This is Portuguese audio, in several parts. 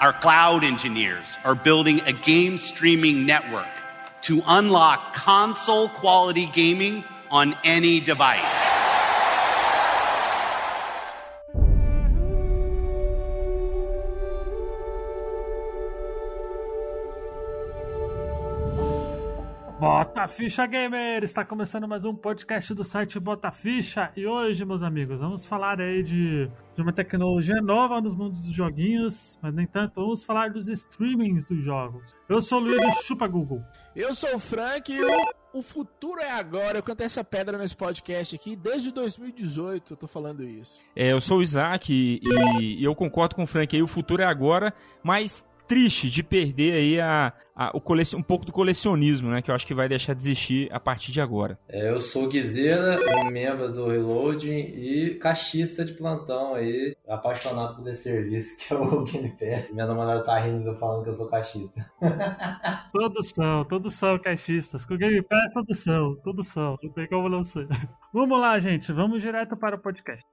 Our cloud engineers are building a game streaming network to unlock console quality gaming on any device. Ficha Gamer! Está começando mais um podcast do site Bota Ficha e hoje, meus amigos, vamos falar aí de, de uma tecnologia nova nos mundos dos joguinhos, mas nem tanto, vamos falar dos streamings dos jogos. Eu sou o Luiz Chupa Google. Eu sou o Frank e o, o futuro é agora. Eu cantei essa pedra nesse podcast aqui desde 2018, eu tô falando isso. É, eu sou o Isaac e, e eu concordo com o Frank aí, o futuro é agora, mas triste de perder aí a, a, o colecion, um pouco do colecionismo, né? Que eu acho que vai deixar de existir a partir de agora. É, eu sou Guizeira, um membro do Reloading e caixista de plantão aí, apaixonado por esse serviço que é o Game Pass. Minha namorada tá rindo falando que eu sou caixista. todos são, todos são caixistas. Com o Game Pass, todos são, todos são. Não tem como não ser. Vamos lá, gente, vamos direto para o podcast.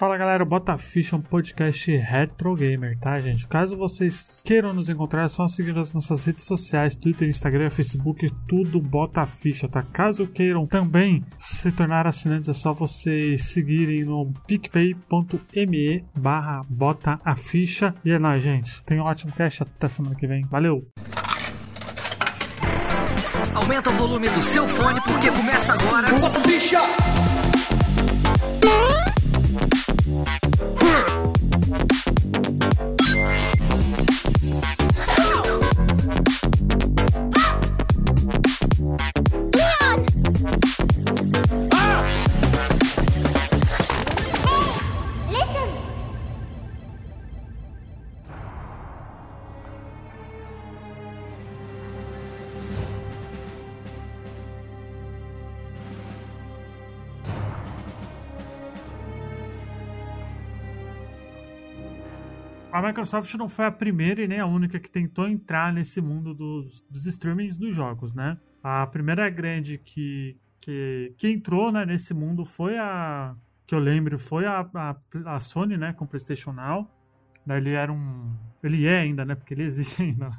Fala galera, Bota Ficha é um podcast retro gamer, tá gente? Caso vocês queiram nos encontrar, é só seguir as nossas redes sociais, Twitter, Instagram, Facebook, tudo Bota Ficha, tá? Caso queiram também se tornar assinantes, é só vocês seguirem no picpay.me barra Bota a Ficha. E é nóis, gente. Tenha um ótimo cast, até semana que vem. Valeu! Aumenta o volume do seu fone porque começa agora. Bota Ficha! Microsoft não foi a primeira e nem a única que tentou entrar nesse mundo dos, dos streamings dos jogos, né? A primeira grande que, que, que entrou né, nesse mundo foi a. Que eu lembro, foi a, a, a Sony, né? Com o PlayStation Now. Ele era um. Ele é ainda, né? Porque ele existe ainda.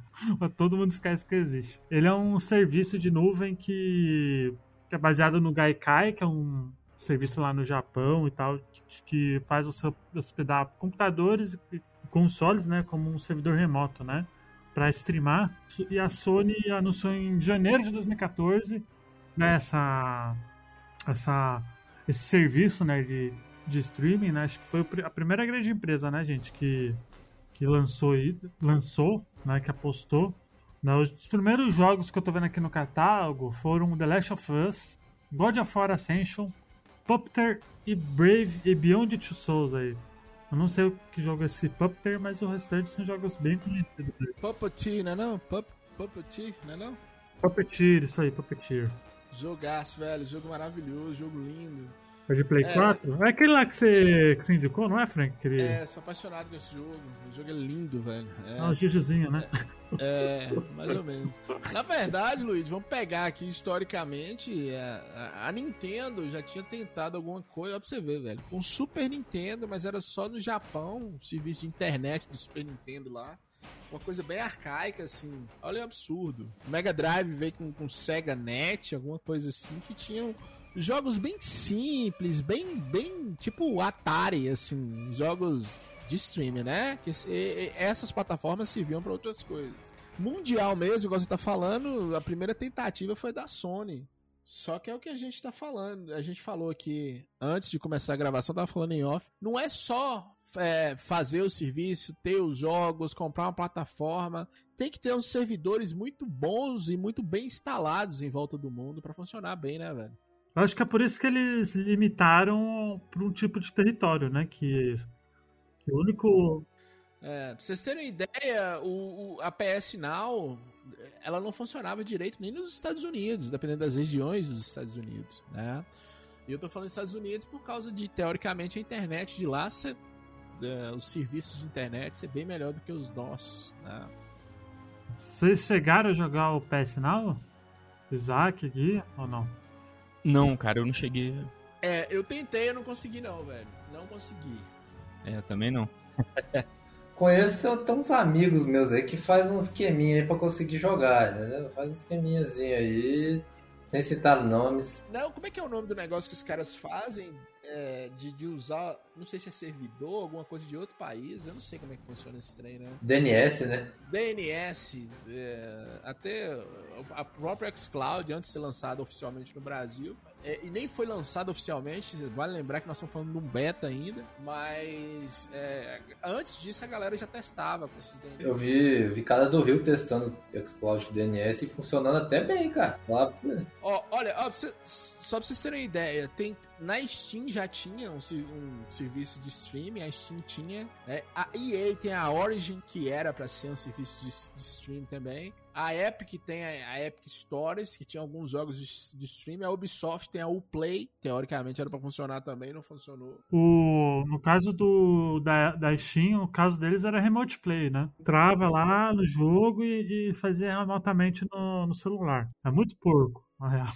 Todo mundo esquece que existe. Ele é um serviço de nuvem que, que é baseado no Gaikai, que é um serviço lá no Japão e tal, que, que faz você hospedar computadores e consoles, né, como um servidor remoto, né, para streamar. E a Sony anunciou em janeiro de 2014 né, essa, essa, esse serviço, né, de, de streaming, né, acho que foi a primeira grande empresa, né, gente, que, que lançou, lançou, né, que apostou. Né, os primeiros jogos que eu tô vendo aqui no catálogo foram The Last of Us, God of War Ascension, Puppeteer e Brave e Beyond Two Souls aí. Eu não sei o que jogo é esse Puppeteer, mas o restante são jogos bem conhecidos. Puppeteer, não é não? Pup, Puppeteer, não é não? Puppeteer, isso aí, Puppeteer. Jogaço, velho. Jogo maravilhoso, jogo lindo. É de Play é, 4? É aquele lá que você, que você indicou, não é, Frank? Aquele... É, sou apaixonado com esse jogo. O jogo é lindo, velho. É, ah, o Gigizinho, né? É, é, mais ou menos. Na verdade, Luiz, vamos pegar aqui historicamente. É, a Nintendo já tinha tentado alguma coisa, ó pra você ver, velho. Com um Super Nintendo, mas era só no Japão, um serviço de internet do Super Nintendo lá. Uma coisa bem arcaica, assim. Olha o absurdo. O Mega Drive veio com, com Sega Net, alguma coisa assim, que tinham jogos bem simples, bem, bem tipo Atari, assim, jogos de streaming, né? Que essas plataformas serviam para outras coisas. Mundial mesmo, igual você tá falando, a primeira tentativa foi da Sony. Só que é o que a gente tá falando. A gente falou aqui antes de começar a gravação, tava falando em off. Não é só é, fazer o serviço, ter os jogos, comprar uma plataforma. Tem que ter uns servidores muito bons e muito bem instalados em volta do mundo para funcionar bem, né, velho? Eu acho que é por isso que eles limitaram para um tipo de território, né? Que, que o único. É, pra vocês terem ideia, o, o, a PS Now ela não funcionava direito nem nos Estados Unidos, dependendo das regiões dos Estados Unidos, né? E eu tô falando dos Estados Unidos por causa de, teoricamente, a internet de lá, ser, é, os serviços de internet ser bem melhor do que os nossos, né? Vocês chegaram a jogar o PS Now? Isaac, Gui, ou não? Não, cara, eu não cheguei. É, eu tentei, eu não consegui não, velho. Não consegui. É, também não. Conheço, tem, tem uns amigos meus aí que fazem uns esqueminha aí pra conseguir jogar, entendeu? Faz um esqueminhazinho aí, sem citar nomes. Não, como é que é o nome do negócio que os caras fazem é, de, de usar, não sei se é servidor, alguma coisa de outro país, eu não sei como é que funciona esse trem, né? DNS, né? DNS, é, até a própria xCloud, antes de ser lançada oficialmente no Brasil, é, e nem foi lançado oficialmente, vale lembrar que nós estamos falando de um beta ainda, mas é, antes disso a galera já testava com esses DNS. Eu vi, vi cara do Rio testando xCloud DNS e funcionando até bem, cara. Lá pra você. Ó, olha, ó, pra você- só pra vocês terem uma ideia, tem, na Steam já tinha um, um serviço de streaming, a Steam tinha, né? A EA tem a Origin, que era pra ser um serviço de, de stream também. A Epic tem a, a Epic Stories, que tinha alguns jogos de, de stream. A Ubisoft tem a Uplay, teoricamente era pra funcionar também, não funcionou. O, no caso do, da, da Steam, o caso deles era remote play, né? Entrava lá no jogo e, e fazia remotamente no, no celular. É muito porco, na real.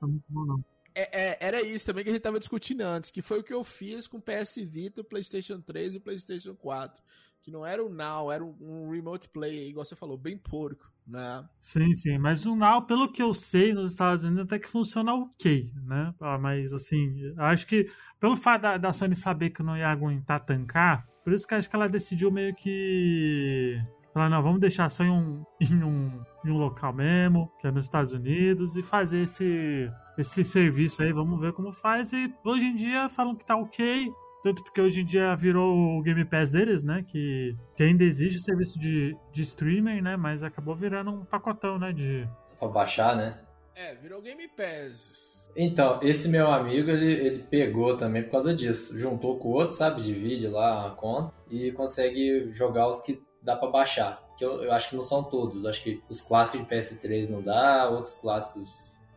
Não é muito bom, não. É, é, era isso também que a gente tava discutindo antes, que foi o que eu fiz com o PS Vita, o PlayStation 3 e o PlayStation 4. Que não era o Now, era um, um remote play, igual você falou, bem porco, né? Sim, sim. Mas o Now, pelo que eu sei, nos Estados Unidos até que funciona ok, né? Ah, Mas, assim, acho que pelo fato da, da Sony saber que não ia aguentar tancar, por isso que acho que ela decidiu meio que... Falar, não, vamos deixar só em um, em um, em um local mesmo, que é nos Estados Unidos, e fazer esse, esse serviço aí, vamos ver como faz. E hoje em dia falam que tá ok, tanto porque hoje em dia virou o Game Pass deles, né? Que, que ainda existe o serviço de, de streaming, né? Mas acabou virando um pacotão, né? De. Pra baixar, né? É, virou Game Pass. Então, esse meu amigo, ele, ele pegou também por causa disso. Juntou com o outro, sabe? Divide lá a conta e consegue jogar os que dá pra baixar. Que eu, eu acho que não são todos. Acho que os clássicos de PS3 não dá, outros clássicos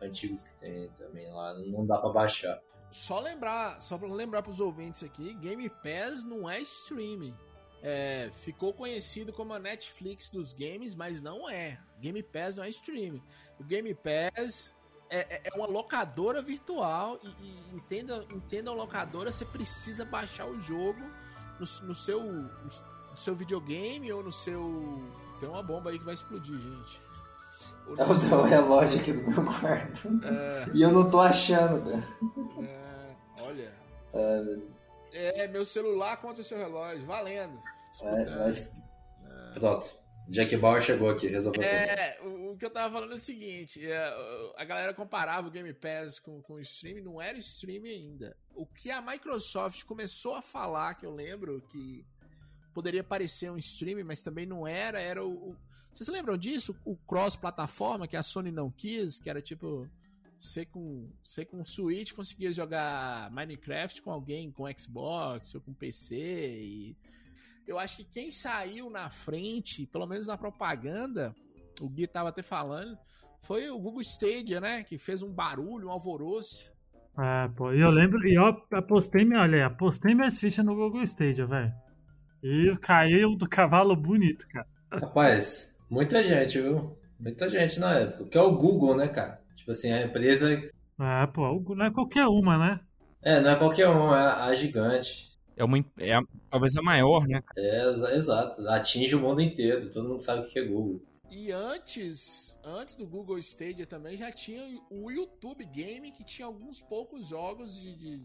antigos que tem também lá não dá pra baixar. Só lembrar, só pra lembrar pros ouvintes aqui, Game Pass não é streaming. É, ficou conhecido como a Netflix dos games, mas não é. Game Pass não é streaming. O Game Pass é, é- é uma locadora virtual e, e entenda, entenda a locadora, você precisa baixar o jogo no, no seu, no seu videogame ou no seu... Tem uma bomba aí que vai explodir, gente. É o teu relógio aqui do meu quarto. É, E eu não tô achando, cara. é, olha... É, meu celular contra o seu relógio, valendo. Pronto. Jack Bauer chegou aqui, resolveu. É, o, o que eu tava falando é o seguinte: é, a galera comparava o Game Pass com, com o streaming, não era streaming ainda. O que a Microsoft começou a falar, que eu lembro que poderia parecer um streaming, mas também não era, era o. o- vocês lembram disso? O cross-plataforma que a Sony não quis, que era tipo. Você com, você com Switch conseguia jogar Minecraft com alguém com Xbox ou com PC e eu acho que quem saiu na frente, pelo menos na propaganda, o Gui tava até falando, foi o Google Stadia, né? Que fez um barulho, um alvoroço. É, pô. E eu lembro, e eu apostei, minha- olha, apostei minhas fichas no Google Stadia, velho. E caiu do cavalo bonito, cara. Rapaz, muita gente, viu? Muita gente na época. Que é o Google, né, cara? Tipo assim, a empresa. É, pô, o- não é qualquer uma, né? É, não é qualquer um, é a a gigante. É uma, é a- talvez a maior, né? É, exa- exato. Atinge o mundo inteiro. Todo mundo sabe o que é Google. E antes, antes do Google Stadia também já tinha o YouTube Game, que tinha alguns poucos jogos de, de,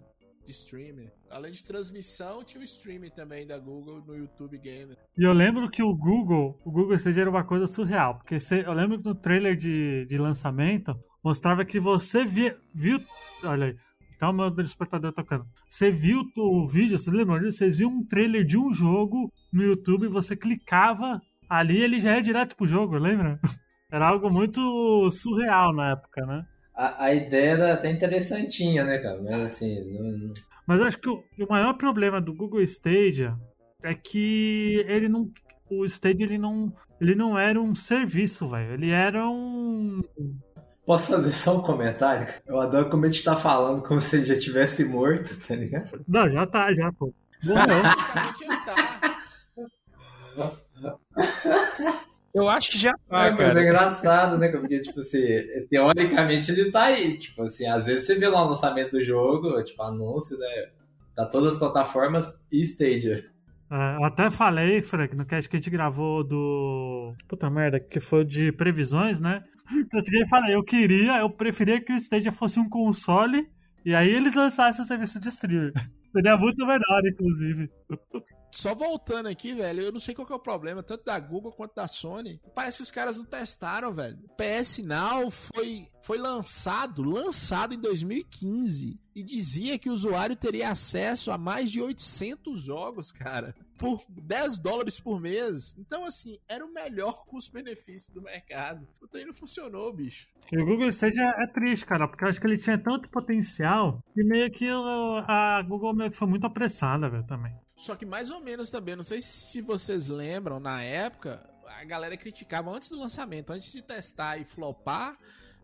de streaming. Além de transmissão, tinha o streaming também da Google no YouTube Game. E eu lembro que o Google, o Google Stadia era uma coisa surreal, porque eu lembro que no trailer de, de lançamento mostrava que você via, viu, olha aí, tá o meu despertador tocando. Você viu o vídeo, vocês lembram disso? Vocês viam um trailer de um jogo no YouTube, você clicava ali, ele já ia direto pro jogo, lembra? Era algo muito surreal na época, né? A, a ideia era até interessantinha, né, cara? Mas assim, não, Mas acho que o, o maior problema do Google Stadia é que ele não. O Stadia ele não, ele não era um serviço, velho. Ele era um. Posso fazer só um comentário? Eu adoro como a gente tá falando como se ele já tivesse morto, tá ligado? Não, já tá, já, pô. Morreu. Tá. Eu acho que já tá, é, mas cara. é engraçado, né? Porque, tipo assim, teoricamente ele tá aí. Tipo assim, às vezes você vê lá o lançamento do jogo, tipo, anúncio, né? Tá todas as plataformas e Stadia. É, eu até falei, Frank, no cast que a gente gravou do. Puta merda, que foi de previsões, né? Eu cheguei e falei, eu queria, eu preferia que o Stadia fosse um console e aí eles lançassem o serviço de streaming. Seria muito melhor, inclusive. Só voltando aqui, velho, eu não sei qual é o problema, tanto da Google quanto da Sony. Parece que os caras não testaram, velho. O PS Now foi, foi lançado, lançado em 2015. E dizia que o usuário teria acesso a mais de 800 jogos, cara. Por 10 dólares por mês. Então, assim, era o melhor custo-benefício do mercado. O trem não funcionou, bicho. E o Google Stadia é triste, cara, porque eu acho que ele tinha tanto potencial que meio que a Google meio que foi muito apressada, velho, também. Só que mais ou menos também, não sei se vocês lembram, na época, a galera criticava antes do lançamento, antes de testar e flopar,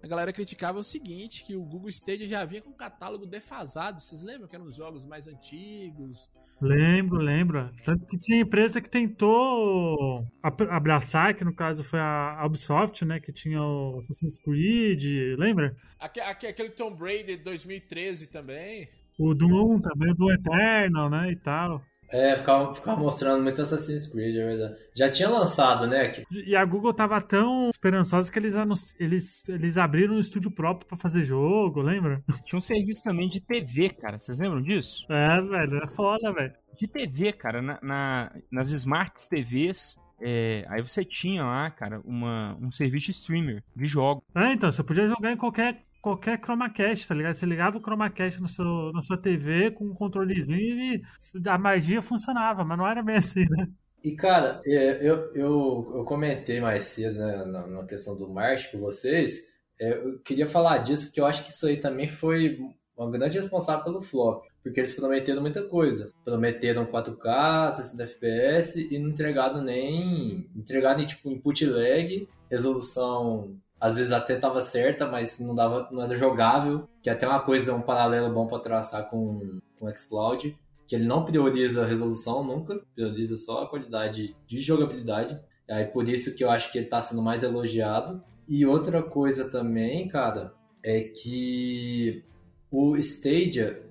a galera criticava o seguinte, que o Google Stadia já vinha com um catálogo defasado. Vocês lembram que eram os jogos mais antigos? Lembro, lembro. Tanto que tinha empresa que tentou abraçar, que no caso foi a Ubisoft, né? Que tinha o Assassin's Creed, lembra? Aquele Tomb Raider 2013 também. O Doom também, o Eternal, né? E tal. É, ficava, ficava, mostrando muito Assassin's Creed, é verdade. Já tinha lançado, né? E a Google tava tão esperançosa que eles, eles, eles abriram um estúdio próprio para fazer jogo, lembra? Tinha um serviço também de TV, cara. Vocês lembram disso? É, velho, é foda, velho. De TV, cara, na, na nas Smart TVs. É, aí você tinha lá, cara, uma, um serviço streamer de jogo. É, então, você podia jogar em qualquer qualquer Chromacast, tá ligado? Você ligava o Chromacast no seu, na sua TV com um controlezinho e a magia funcionava, mas não era bem assim, né? E, cara, é, eu, eu, eu comentei mais cedo, né, na, questão do March com vocês, é, eu queria falar disso porque eu acho que isso aí também foi uma grande responsável pelo flop. Porque eles prometeram muita coisa. Prometeram 4K, 60 FPS e não entregaram nem. Entregaram tipo input lag, resolução às vezes até estava certa, mas não dava, não era jogável. Que é até uma coisa, um paralelo bom para traçar com, com o xCloud, que ele não prioriza a resolução nunca, prioriza só a qualidade de jogabilidade. Aí por isso que eu acho que ele está sendo mais elogiado. E outra coisa também, cara, é que o Stadia,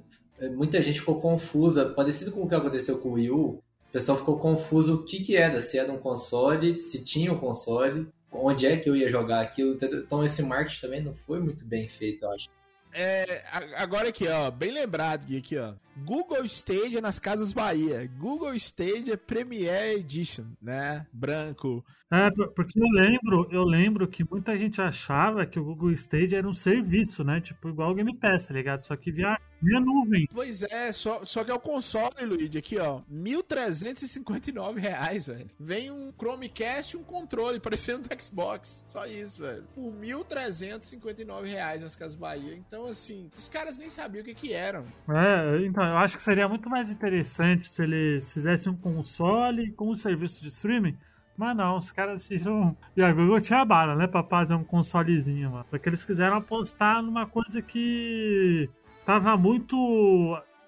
muita gente ficou confusa, parecido com o que aconteceu com o Wii U, o pessoal ficou confuso o que que era, se era um console, se tinha um console, onde é que eu ia jogar aquilo. Então esse marketing também não foi muito bem feito, eu acho. É, agora aqui, ó, bem lembrado aqui, ó. Google Stadia nas Casas Bahia. Google Stadia Premier Edition, né? Branco. É, porque eu lembro, eu lembro que muita gente achava que o Google Stadia era um serviço, né? Tipo, igual o Game Pass, tá ligado? Só que via, via nuvem. Pois é, só, só que é o console, Luigi, aqui, ó. 1.359 reais, velho. Vem um Chromecast e um controle, parecendo do Xbox. Só isso, velho. Por 1.359 reais nas Casas Bahia. Então, assim, os caras nem sabiam o que que eram. É, então, eu acho que seria muito mais interessante se eles fizessem um console com um serviço de streaming mas não, os caras decidiram. E a Google tinha a bala, né? Pra fazer um consolezinho, mano. Porque eles quiseram apostar numa coisa que tava muito.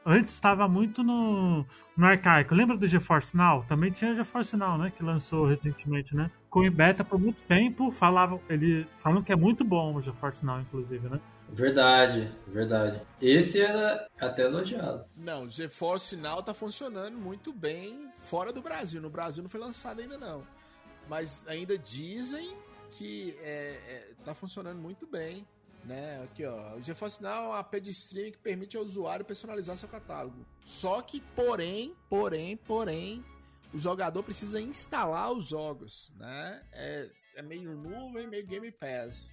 Antes estava muito no, no arcaico. Lembra do GeForce Now? Também tinha o GeForce Now, né? Que lançou recentemente, né? Ficou em beta por muito tempo. Falavam, ele, falam que é muito bom o GeForce Now, inclusive, né? Verdade, verdade. Esse era até elogiado. Não, o GeForce Now tá funcionando muito bem fora do Brasil. No Brasil não foi lançado ainda não. Mas ainda dizem que é, é, tá funcionando muito bem. Né? Aqui, ó. O GeForce Now é uma app de streaming que permite ao usuário personalizar seu catálogo. Só que, porém, porém, porém, o jogador precisa instalar os jogos, né? É, é meio nuvem, meio Game Pass.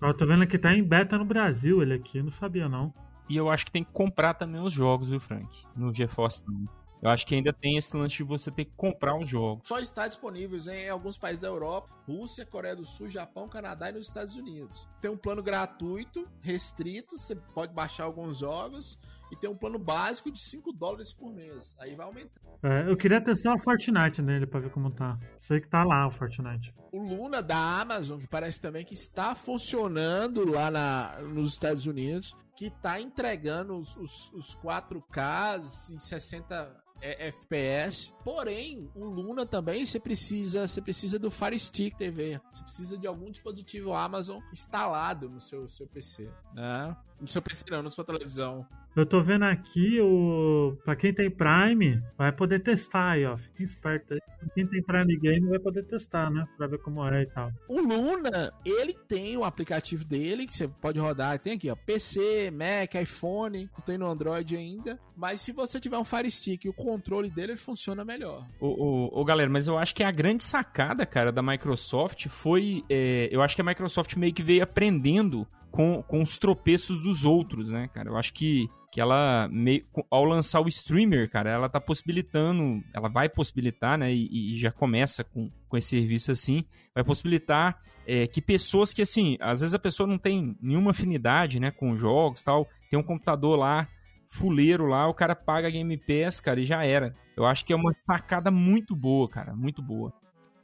Ó, tô vendo que tá em beta no Brasil ele aqui, não sabia não. E eu acho que tem que comprar também os jogos, viu, Frank? No GeForce Now. Eu acho que ainda tem esse lance de você ter que comprar os jogos. Só está disponível em alguns países da Europa, Rússia, Coreia do Sul, Japão, Canadá e nos Estados Unidos. Tem um plano gratuito, restrito, você pode baixar alguns jogos e tem um plano básico de 5 dólares por mês. Aí vai aumentar. É, eu queria testar o Fortnite nele pra ver como tá. Sei que tá lá o Fortnite. O Luna da Amazon, que parece também que está funcionando lá na, nos Estados Unidos, que tá entregando os, os, os 4Ks em 60 é FPS. Porém, o Luna também você precisa, você precisa do Fire Stick TV. Você precisa de algum dispositivo Amazon instalado no seu, seu PC, né? No seu PC não, na sua televisão. Eu tô vendo aqui o. Pra quem tem Prime, vai poder testar aí, ó. Fiquem esperto aí. Pra quem tem Prime Game vai poder testar, né? Pra ver como é e tal. O Luna, ele tem o aplicativo dele que você pode rodar. Tem aqui, ó. PC, Mac, iPhone. Não tem no Android ainda. Mas se você tiver um Fire Stick e o controle dele, ele funciona melhor. Ô, ô, ô, galera, mas eu acho que a grande sacada, cara, da Microsoft foi. é, eu acho que a Microsoft meio que veio aprendendo com, com os tropeços dos outros, né, cara? Eu acho que, que ela, meio, ao lançar o streamer, cara, ela tá possibilitando, ela vai possibilitar, né, e, e já começa com, com esse serviço assim, vai possibilitar é, que pessoas que, assim, às vezes a pessoa não tem nenhuma afinidade, né, com jogos tal, tem um computador lá, fuleiro lá, o cara paga Game Pass, cara, e já era. Eu acho que é uma sacada muito boa, cara, muito boa.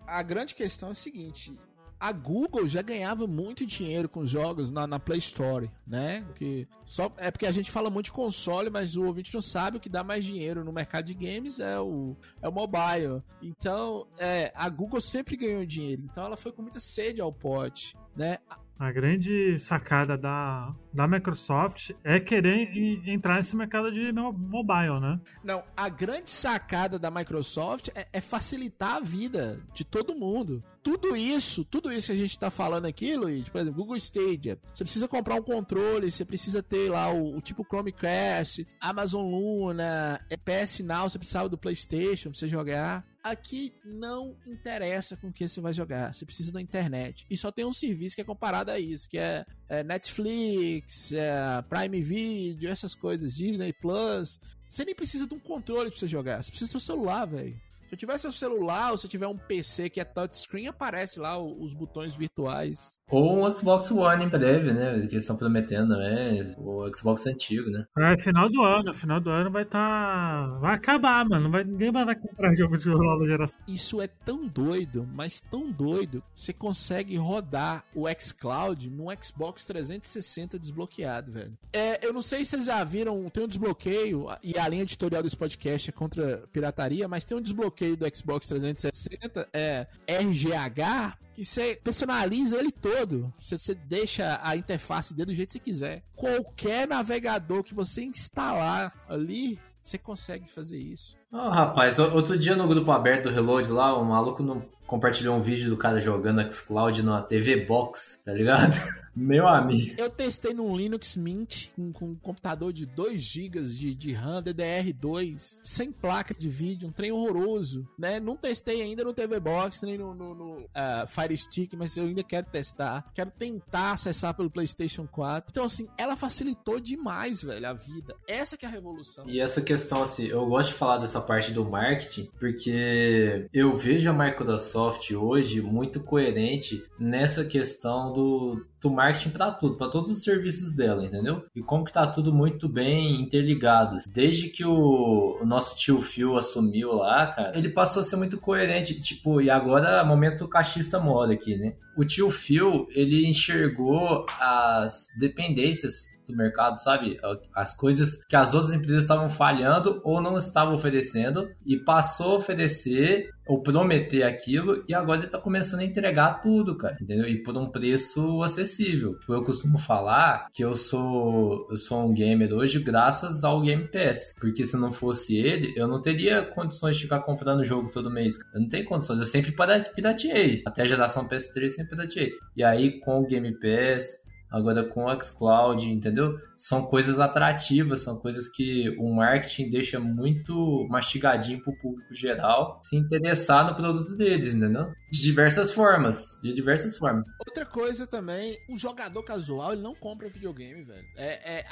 A grande questão é a seguinte: a Google já ganhava muito dinheiro com jogos na, na Play Store, né? Que só é porque a gente fala muito de console, mas o ouvinte não sabe o que dá mais dinheiro no mercado de games é o, é o mobile. Então, é, a Google sempre ganhou dinheiro. Então, ela foi com muita sede ao pote, né? A grande sacada da, da Microsoft é querer entrar nesse mercado de mo- mobile, né? Não, a grande sacada da Microsoft é, é facilitar a vida de todo mundo. Tudo isso, tudo isso que a gente tá falando aqui, Luiz, por exemplo, Google Stadia. Você precisa comprar um controle, você precisa ter lá o, o tipo Chromecast, Amazon Luna, PS Now, você precisava do PlayStation pra você jogar. Aqui não interessa com o que você vai jogar, você precisa da internet. E só tem um serviço que é comparado a isso, que é, é Netflix, é Prime Video, essas coisas, Disney Plus. Você nem precisa de um controle pra você jogar, você precisa do seu celular, velho. Se eu tiver seu celular ou se eu tiver um PC que é touchscreen, aparece lá os botões virtuais. Ou um Xbox One em breve, né? Que eles estão prometendo também. O Xbox antigo, né? É final do ano, final do ano vai tá. Vai acabar, mano. Não vai, ninguém mais vai comprar jogo de nova geração. Isso é tão doido, mas tão doido, você consegue rodar o xCloud no Xbox 360 desbloqueado, velho. É, eu não sei se vocês já viram, tem um desbloqueio, e a linha editorial desse podcast é contra pirataria, mas tem um desbloqueio do Xbox 360, é RGH, que você personaliza ele todo. Você, você deixa a interface dele do jeito que você quiser. Qualquer navegador que você instalar ali, você consegue fazer isso. Ó, rapaz, outro dia no grupo aberto do Reload lá, o maluco não compartilhou um vídeo do cara jogando Xcloud na TV Box, tá ligado? Meu amigo. Eu testei num Linux Mint com, com um computador de 2 GB de, de RAM DDR2, sem placa de vídeo, um trem horroroso, né? Não testei ainda no TV Box, nem no, no, no, ah, Fire Stick, mas eu ainda quero testar. Quero tentar acessar pelo PlayStation 4. Então, assim, ela facilitou demais, velho, a vida. Essa que é a revolução. E essa questão, assim, eu gosto de falar dessa parte do marketing, porque eu vejo a Microsoft hoje muito coerente nessa questão do, do marketing para tudo, para todos os serviços dela, entendeu? E como que tá tudo muito bem interligado. Desde que o, o nosso tio Phil assumiu lá, cara, ele passou a ser muito coerente, tipo, e agora momento cachista moda aqui, né? O tio Phil, ele enxergou as dependências do mercado, sabe? As coisas que as outras empresas estavam falhando ou não estavam oferecendo e passou a oferecer ou prometer aquilo e agora ele tá começando a entregar tudo, cara, entendeu? E por um preço acessível. Eu costumo falar que eu sou eu sou um gamer hoje graças ao Game Pass, porque se não fosse ele, eu não teria condições de ficar comprando jogo todo mês. Eu não tenho condições, eu sempre pirateei. Até a geração PS3 eu sempre pirateei. E aí com o Game Pass, Agora com o xCloud, entendeu? São coisas atrativas, são coisas que o marketing deixa muito mastigadinho pro público geral se interessar no produto deles, entendeu? De diversas formas, de diversas formas. Outra coisa também, o jogador casual, ele não compra videogame, velho. É, é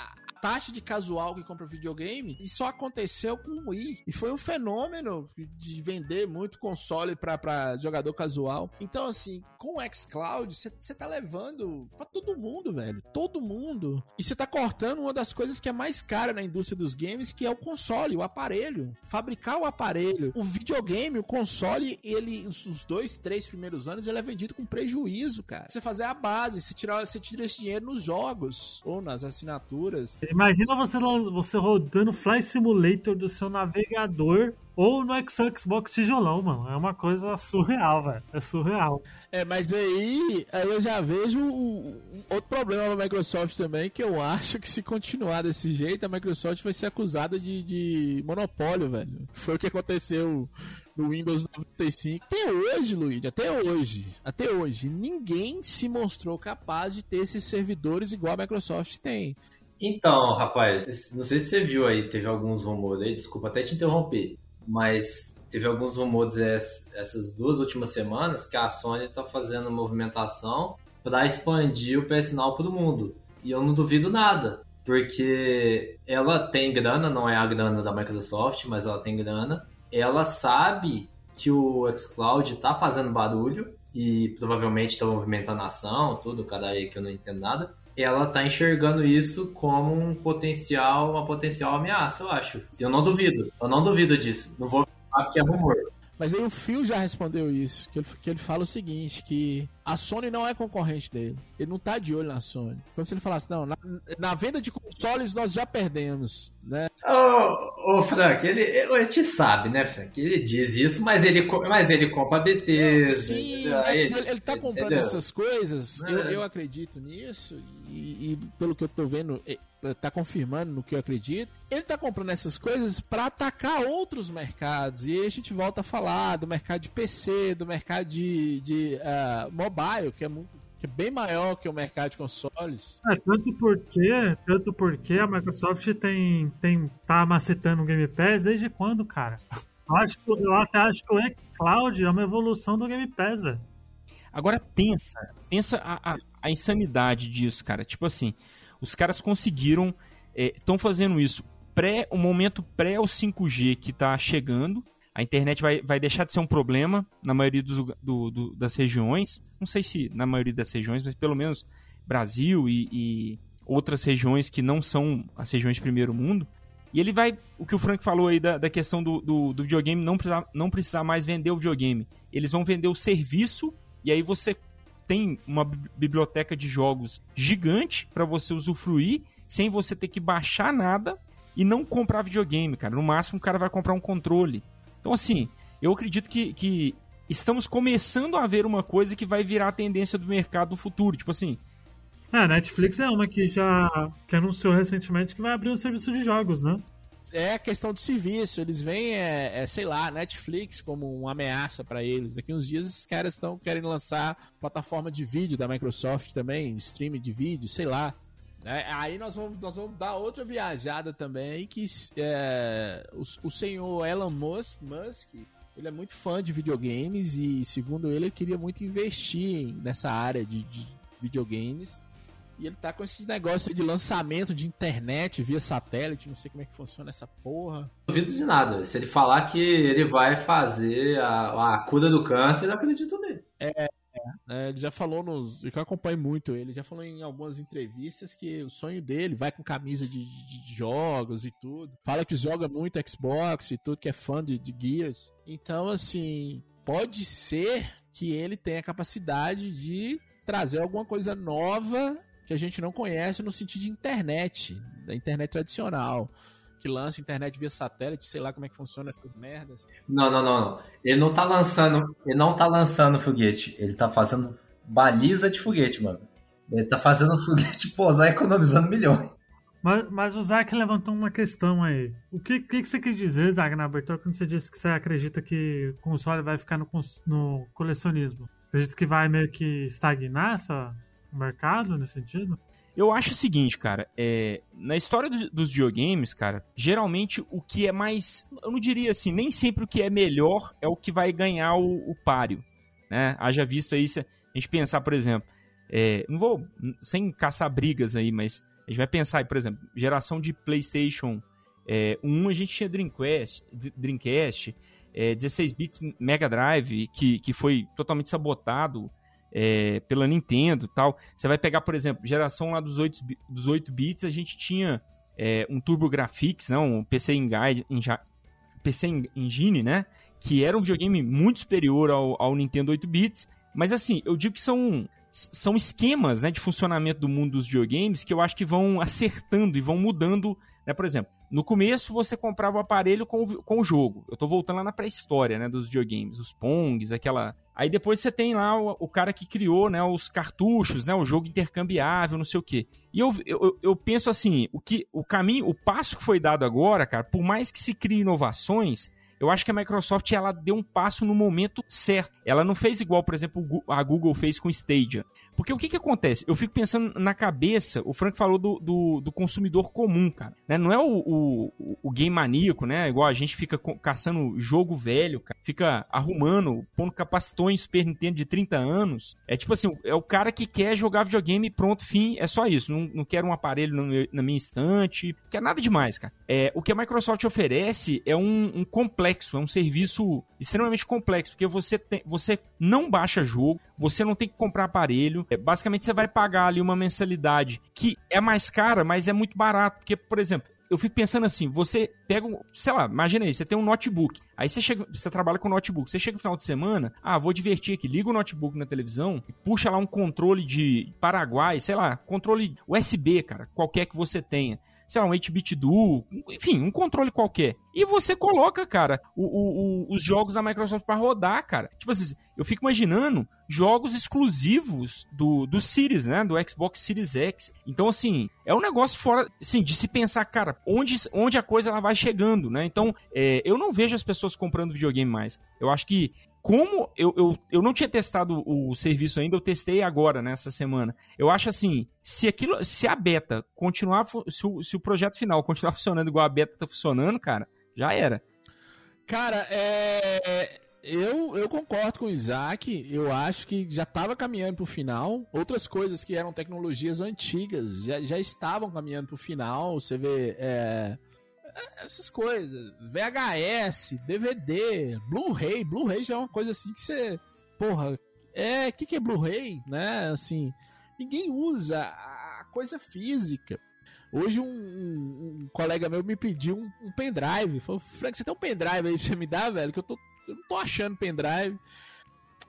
taxa de casual que compra videogame, e só aconteceu com o Wii. E foi um fenômeno de vender muito console pra jogador casual. Então, assim, com o xCloud, você tá levando pra todo mundo, velho. Todo mundo. E você tá cortando uma das coisas que é mais cara na indústria dos games, que é o console, o aparelho. Fabricar o aparelho. O videogame, o console, ele, os dois, três primeiros anos, ele é vendido com prejuízo, cara. Você fazer a base, você tira, você tira esse dinheiro nos jogos ou nas assinaturas. Imagina você, você rodando Fly Simulator do seu navegador ou no Xbox tijolão, mano. É uma coisa surreal, velho. É surreal. É, mas aí, aí eu já vejo outro problema da Microsoft também, que eu acho que se continuar desse jeito, a Microsoft vai ser acusada de, de monopólio, velho. Foi o que aconteceu no Windows 95. Até hoje, Luiz, até hoje, até hoje, ninguém se mostrou capaz de ter esses servidores igual a Microsoft tem. Então, rapaz, não sei se você viu aí, teve alguns rumores aí, desculpa até te interromper, mas teve alguns rumores essas duas últimas semanas que a Sony está fazendo movimentação para expandir o PS Now para o mundo. E eu não duvido nada, porque ela tem grana, não é a grana da Microsoft, mas ela tem grana. Ela sabe que o xCloud está fazendo barulho e provavelmente está movimentando a ação, tudo, cada aí que eu não entendo nada ela tá enxergando isso como um potencial, uma potencial ameaça, eu acho. Eu não duvido, eu não duvido disso. Não vou falar que é rumor. Mas aí o Phil já respondeu isso, que ele, que ele fala o seguinte, que a Sony não é concorrente dele. Ele não tá de olho na Sony. Quando ele falasse, não, na, na, venda de consoles nós já perdemos, né? Ô, ô Frank, ele, ele te sabe, né, Frank? Ele diz isso, mas ele, mas ele compra BT. Sim, ele, ele tá comprando entendeu? essas coisas, é. eu, eu acredito nisso, e, e, pelo que eu tô vendo, tá confirmando no que eu acredito. Ele tá comprando essas coisas para atacar outros mercados. E aí a gente volta a falar do mercado de PC, do mercado de, de uh, mobile, que é muito que é bem maior que o mercado de consoles. É, tanto porque, tanto porque a Microsoft tem, tem tá macetando o Game Pass desde quando, cara? Eu, acho, eu até acho que o xCloud é uma evolução do Game Pass, velho. Agora pensa, pensa a, a, a, insanidade disso, cara. Tipo assim, os caras conseguiram, estão é, fazendo isso pré, o momento pré o 5G que está chegando, a internet vai, vai deixar de ser um problema na maioria do, do, do, das regiões. Não sei se na maioria das regiões, mas pelo menos Brasil e, e, outras regiões que não são as regiões de primeiro mundo. E ele vai, o que o Frank falou aí da, da questão do, do, do, videogame, não precisar, não precisar mais vender o videogame. Eles vão vender o serviço e aí você tem uma biblioteca de jogos gigante para você usufruir sem você ter que baixar nada e não comprar videogame, cara. No máximo o cara vai comprar um controle. Então, assim, eu acredito que, que estamos começando a ver uma coisa que vai virar a tendência do mercado no futuro. Tipo assim. É, a Netflix é uma que já que anunciou recentemente que vai abrir um serviço de jogos, né? É questão de serviço. Eles veem, é, é sei lá, Netflix como uma ameaça para eles. Daqui uns dias esses caras estão querendo lançar plataforma de vídeo da Microsoft também, streaming de vídeo, sei lá. É, aí nós vamos, nós vamos dar outra viajada também, que é, o, o senhor Elon Musk, Musk, ele é muito fã de videogames e, segundo ele, ele queria muito investir nessa área de, de videogames. E ele tá com esses negócios de lançamento de internet via satélite, não sei como é que funciona essa porra. Não duvido de nada. Se ele falar que ele vai fazer a, a cura do câncer, eu acredito nele. É, é, ele já falou nos. Eu acompanho muito ele, já falou em algumas entrevistas que o sonho dele vai com camisa de, de, de jogos e tudo. Fala que joga muito Xbox e tudo, que é fã de, de Gears. Então, assim, pode ser que ele tenha a capacidade de trazer alguma coisa nova que a gente não conhece no sentido de internet, da internet tradicional que lança internet via satélite, sei lá como é que funciona essas merdas. Não, não, não. Ele não tá lançando, ele não tá lançando foguete, ele tá fazendo baliza de foguete, mano. Ele tá fazendo foguete pousar economizando milhões. Mas, mas o Zac levantou uma questão aí. O que, que, que você quis dizer, Zac, na abertura, quando você disse que você acredita que o console vai ficar no, no colecionismo? Acredita que vai meio que estagnar essa, o mercado nesse sentido? Eu acho o seguinte, cara, é, na história do, dos videogames, cara, geralmente o que é mais. Eu não diria assim, nem sempre o que é melhor é o que vai ganhar o, o páreo. Né? Haja vista isso, a gente pensar, por exemplo, é, não vou sem caçar brigas aí, mas a gente vai pensar por exemplo, geração de PlayStation é, 1, a gente tinha Dreamcast, Dreamcast é, 16 bits Mega Drive, que, que foi totalmente sabotado é, pela Nintendo tal. Você vai pegar, por exemplo, geração lá dos 8, dos 8 bits, a gente tinha é, um TurboGrafx, não, um PC Engine, PC Engine, né? Que era um videogame muito superior ao, ao Nintendo 8 bits. Mas assim, eu digo que são são esquemas né, de funcionamento do mundo dos videogames que eu acho que vão acertando e vão mudando. Né? Por exemplo, no começo você comprava o aparelho com o, com o jogo. Eu tô voltando lá na pré-história né, dos videogames, os Pongs, aquela. Aí depois você tem lá o, o, cara que criou né, os cartuchos, né, o jogo intercambiável, não sei o quê. E eu, eu, eu penso assim, o que o caminho, o passo que foi dado agora, cara, por mais que se crie inovações, eu acho que a Microsoft ela deu um passo no momento certo. Ela não fez igual, por exemplo, a Google fez com o Stadia. Porque o que, que acontece? Eu fico pensando na cabeça, o Frank falou do, do, do consumidor comum, cara. Né? Não é o, o, o, game maníaco, né? Igual a gente fica caçando jogo velho, cara. Fica arrumando, pondo capacitões Super Nintendo de 30 anos. É tipo assim, é o cara que quer jogar videogame pronto, fim, é só isso. Não, não quero um aparelho no, na minha estante, quer nada demais, cara. É, o que a Microsoft oferece é um, um complexo, é um serviço extremamente complexo, porque você, tem, você não baixa jogo, você não tem que comprar aparelho. É, basicamente, você vai pagar ali uma mensalidade que é mais cara, mas é muito barato. Porque, por exemplo, eu fico pensando assim, você pega um, sei lá, imagina aí, você tem um notebook. Aí você chega, você trabalha com notebook. Você chega no final de semana, ah, vou divertir aqui, liga o notebook na televisão e puxa lá um controle de Paraguai, sei lá, controle USB, cara, qualquer que você tenha sei lá, um 8-bit duo, enfim, um controle qualquer. E você coloca, cara, o, o, os jogos da Microsoft para rodar, cara. Tipo assim, eu fico imaginando jogos exclusivos do, do Series, né? Do Xbox Series X. Então, assim, é um negócio fora, assim, de se pensar, cara, onde, onde a coisa ela vai chegando, né? Então, é, eu não vejo as pessoas comprando videogame mais. Eu acho que como eu, eu, eu não tinha testado o serviço ainda, eu testei agora, nessa semana. Eu acho assim, se aquilo, se a beta continuar, se o, se o projeto final continuar funcionando igual a beta tá funcionando, cara, já era. Cara, é, eu, eu concordo com o Isaac. Eu acho que já estava caminhando para o final. Outras coisas que eram tecnologias antigas já, já estavam caminhando para o final. Você vê é, essas coisas. VHS, DVD, Blu-ray. Blu-ray já é uma coisa assim que você. Porra, é. O que, que é Blu-ray? Né? Assim. Ninguém usa a coisa física. Hoje um, um, um, colega meu me pediu um, um pendrive. Falou, Frank, você tem um pendrive aí pra você me dar, velho? Que eu, tô, eu não tô achando pendrive.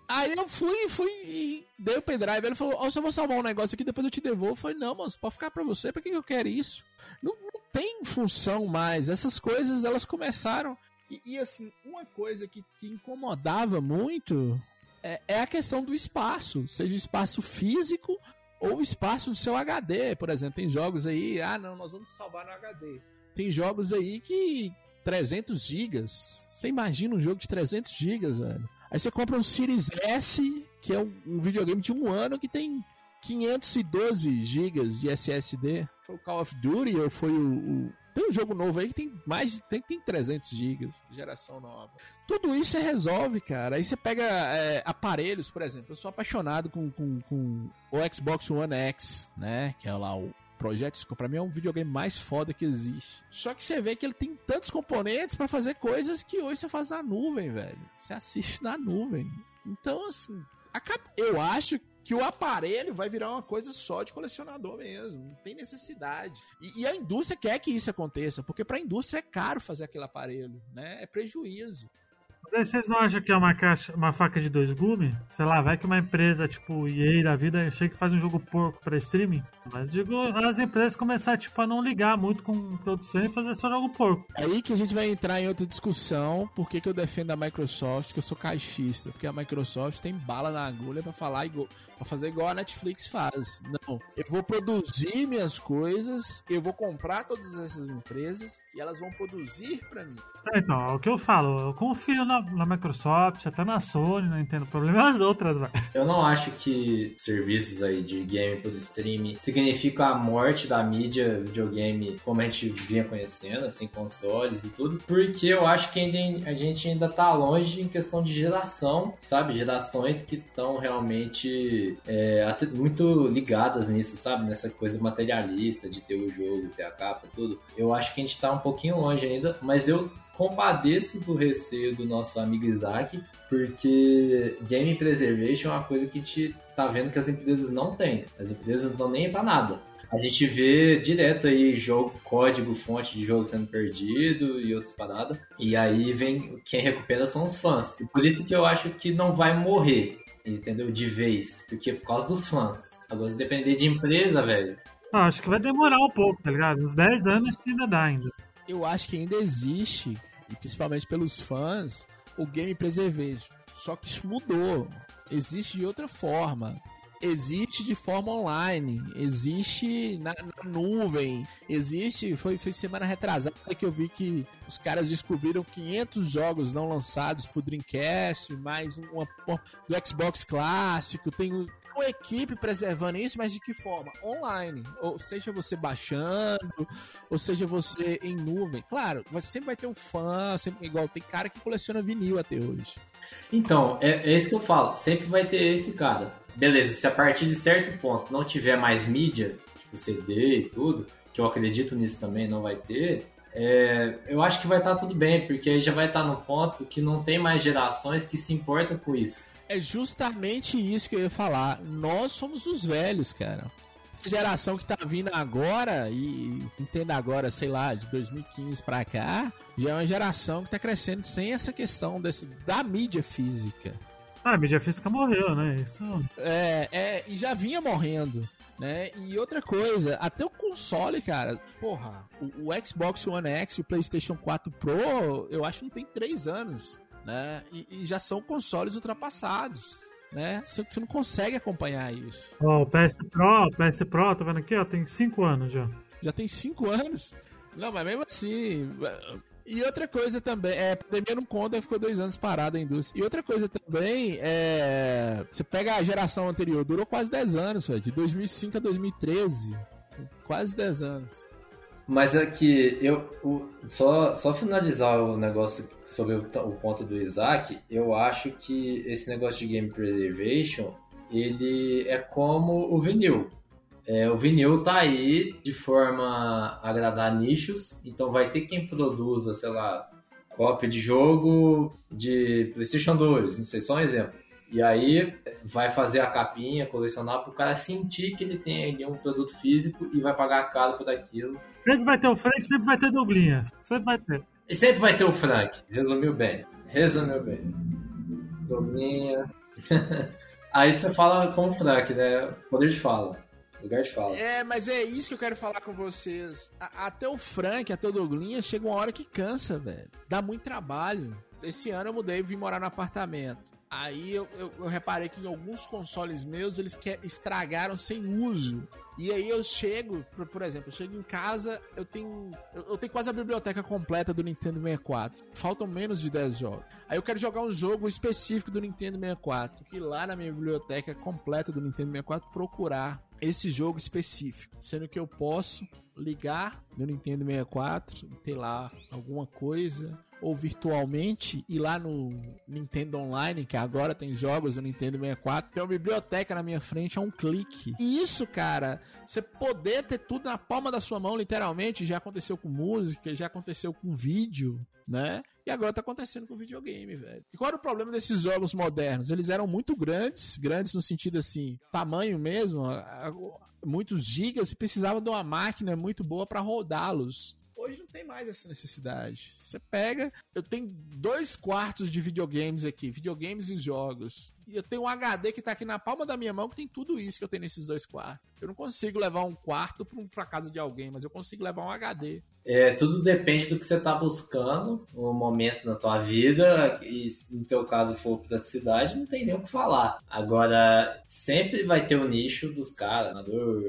Aí eu fui, fui e dei o pendrive. Ele falou: Ó, oh, só vou salvar um negócio aqui, depois eu te devolvo. Eu falei: Não, moço, pode ficar pra você, pra que eu quero isso? Não tem função mais. Essas coisas elas começaram. E, e assim, uma coisa que, incomodava muito é, é, a questão do espaço, seja o espaço físico ou espaço do seu HD. Por exemplo, tem jogos aí, ah, não, nós vamos salvar no HD. Tem jogos aí que 300 gigas. Você imagina um jogo de 300 gigas, velho? Aí você compra um Series S, que é um, um videogame de um ano que tem 512 GB de SSD. Foi o Call of Duty ou foi o, o... Tem um jogo novo aí que tem mais tem, tem 300 GB, geração nova. Tudo isso você resolve, cara. Aí você pega é, aparelhos, por exemplo. Eu sou apaixonado com, com, com o Xbox One X, né? Que é lá o Project Scorpio, pra mim é um videogame mais foda que existe. Só que você vê que ele tem tantos componentes para fazer coisas que hoje você faz na nuvem, velho. Você assiste na nuvem. Então, assim, eu acho que o aparelho vai virar uma coisa só de colecionador mesmo. Não tem necessidade. E, e a indústria quer que isso aconteça, porque para a indústria é caro fazer aquele aparelho, né? É prejuízo. Vocês não acham que é uma, caixa, uma faca de dois gumes? Sei lá, vai que uma empresa tipo EA da vida chega que faz um jogo porco pra streaming. Mas digo, as empresas começar tipo, a não ligar muito com produção e fazer só jogo porco. É aí que a gente vai entrar em outra discussão. Por que, que eu defendo a Microsoft, que eu sou caixista? Porque a Microsoft tem bala na agulha pra falar igual, pra fazer igual a Netflix faz. Não. Eu vou produzir minhas coisas, eu vou comprar todas essas empresas e elas vão produzir pra mim. Então, é o que eu falo, eu confio na, na Microsoft, até na Sony, não entendo problema as outras, velho. Eu não acho que serviços aí de game por streaming significam a morte da mídia videogame como a gente vinha conhecendo, assim, consoles e tudo, porque eu acho que ainda, a gente ainda tá longe em questão de geração, sabe? Gerações que estão realmente é, muito ligadas nisso, sabe? Nessa coisa materialista de ter o jogo, ter a capa, tudo. Eu acho que a gente tá um pouquinho longe ainda, mas eu compadeço do receio do nosso amigo Isaac, porque game preservation é uma coisa que te tá vendo que as empresas não têm. As empresas não nem para nada. A gente vê direto aí jogo, código, fonte de jogo sendo perdido e outras paradas. E aí vem quem recupera são os fãs. E por isso que eu acho que não vai morrer, entendeu? De vez. Porque por causa dos fãs. Agora, se depender de empresa, velho. Ah, acho que vai demorar um pouco, tá ligado? Uns 10 anos ainda dá ainda. Eu acho que ainda existe, e principalmente pelos fãs, o game preservation. Só que isso mudou. Existe de outra forma. Existe de forma online, existe na, na nuvem, existe. Foi, foi semana retrasada que eu vi que os caras descobriram 500 jogos não lançados pro Dreamcast, mais uma, uma do Xbox clássico. Tem equipe preservando isso, mas de que forma? Online. Ou seja, você baixando, ou seja, você em nuvem. Claro, você sempre vai ter um fã, sempre, igual tem cara que coleciona vinil até hoje. Então, é, é isso que eu falo. Sempre vai ter esse cara. Beleza, se a partir de certo ponto não tiver mais mídia, tipo CD e tudo, que eu acredito nisso também, não vai ter, é, eu acho que vai estar tá tudo bem, porque aí já vai estar tá no ponto que não tem mais gerações que se importam com isso. É justamente isso que eu ia falar. Nós somos os velhos, cara. Geração que tá vindo agora, e entenda agora, sei lá, de 2015 pra cá, já é uma geração que tá crescendo sem essa questão desse, da mídia física. Ah, a mídia física morreu, né? Isso... É, é, e já vinha morrendo. Né? E outra coisa, até o console, cara, porra, o, o Xbox One X e o PlayStation 4 Pro, eu acho que não tem 3 anos né? E, e já são consoles ultrapassados. Né? Você, você não consegue acompanhar isso. Ó, oh, o PS Pro, PS Pro, tá vendo aqui, ó, tem 5 anos já. Já tem 5 anos? Não, mas mesmo assim. E outra coisa também, é, a pandemia não conta, ficou dois anos parada a indústria. E outra coisa também, é. Você pega a geração anterior, durou quase 10 anos, velho, de 2005 a 2013. Quase 10 anos. Mas é que eu. O, só, só finalizar o negócio sobre o, o, ponto do Isaac, eu acho que esse negócio de game preservation ele é como o vinil. É, o vinil tá aí de forma a agradar nichos, então vai ter quem produza, sei lá, cópia de jogo de PlayStation 2, não sei, só um exemplo. E aí vai fazer a capinha, colecionar para o cara sentir que ele tem ali um produto físico e vai pagar caro por aquilo. Sempre vai ter o Frank, sempre vai ter Douglinha. Sempre vai ter. E sempre vai ter o Frank. Resumiu bem. Resumiu bem. Douglinha. aí você fala com o Frank, né? Poder de fala. Lugar de fala. É, mas é isso que eu quero falar com vocês. A até o Frank, até o Douglinha, chega uma hora que cansa, velho. Dá muito trabalho. Esse ano eu mudei e vim morar no apartamento. Aí eu, eu, eu, reparei que em alguns consoles meus eles que, estragaram sem uso. E aí eu chego, por, por exemplo, eu chego em casa, eu tenho. Eu, eu, tenho quase a biblioteca completa do Nintendo 64. Faltam menos de 10 jogos. Aí eu quero jogar um jogo específico do Nintendo 64. Que lá na minha biblioteca completa do Nintendo 64 procurar esse jogo específico. Sendo que eu posso ligar meu Nintendo 64, ter lá alguma coisa ou virtualmente e lá no Nintendo Online, que agora tem jogos do Nintendo 64, tem uma biblioteca na minha frente a um clique. E isso, cara, você poder ter tudo na palma da sua mão, literalmente, já aconteceu com música, já aconteceu com vídeo, né? E agora tá acontecendo com videogame, velho. E qual era o problema desses jogos modernos? Eles eram muito grandes, grandes no sentido assim, tamanho mesmo, muitos gigas e precisavam de uma máquina muito boa para rodá-los. Hoje não tem mais essa necessidade. Você pega, eu tenho dois quartos de videogames aqui, videogames e jogos. E eu tenho um HD que tá aqui na palma da minha mão que tem tudo isso que eu tenho nesses dois quartos. Eu não consigo levar um quarto pra, pra casa de alguém, mas eu consigo levar um HD. É, tudo depende do que você tá buscando no momento na tua vida. E se no teu caso for pra cidade, não tem nem o que falar. Agora, sempre vai ter o um nicho dos caras,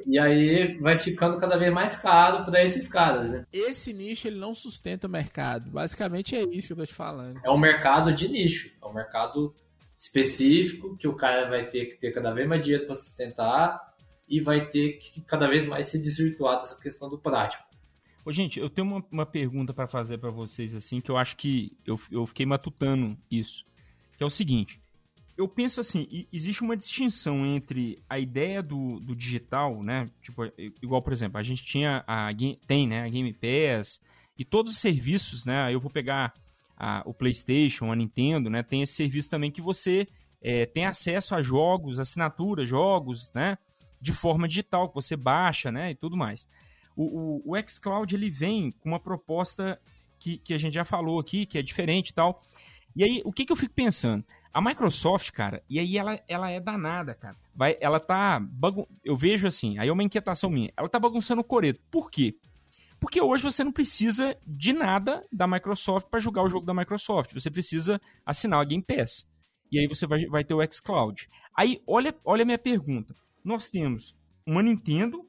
e aí vai ficando cada vez mais caro para esses caras, né? Esse nicho ele não sustenta o mercado. Basicamente é isso que eu tô te falando. É um mercado de nicho. É um mercado específico que o cara vai ter que ter cada vez mais dinheiro para sustentar e vai ter que cada vez mais se desvirtuar dessa questão do prático. Ô, gente, eu tenho uma, uma pergunta para fazer para vocês assim que eu acho que eu, eu fiquei matutando isso, que é o seguinte. Eu penso assim, existe uma distinção entre a ideia do, do digital, né? Tipo, igual, por exemplo, a gente tinha a tem, né, a Game Pass e todos os serviços, né? Eu vou pegar a, o PlayStation, a Nintendo, né, tem esse serviço também que você é, tem acesso a jogos, assinatura, jogos, né? de forma digital, que você baixa, né, e tudo mais. O, o, o xCloud, ele vem com uma proposta que, que a gente já falou aqui, que é diferente e tal. E aí, o que, que eu fico pensando? A Microsoft, cara, e aí ela, ela é danada, cara. Vai, ela tá. Bagun... Eu vejo assim, aí é uma inquietação minha. Ela tá bagunçando o coreto. Por quê? Porque hoje você não precisa de nada da Microsoft para jogar o jogo da Microsoft. Você precisa assinar a Game Pass. E aí você vai, vai ter o xCloud. Aí, olha, olha a minha pergunta. Nós temos uma Nintendo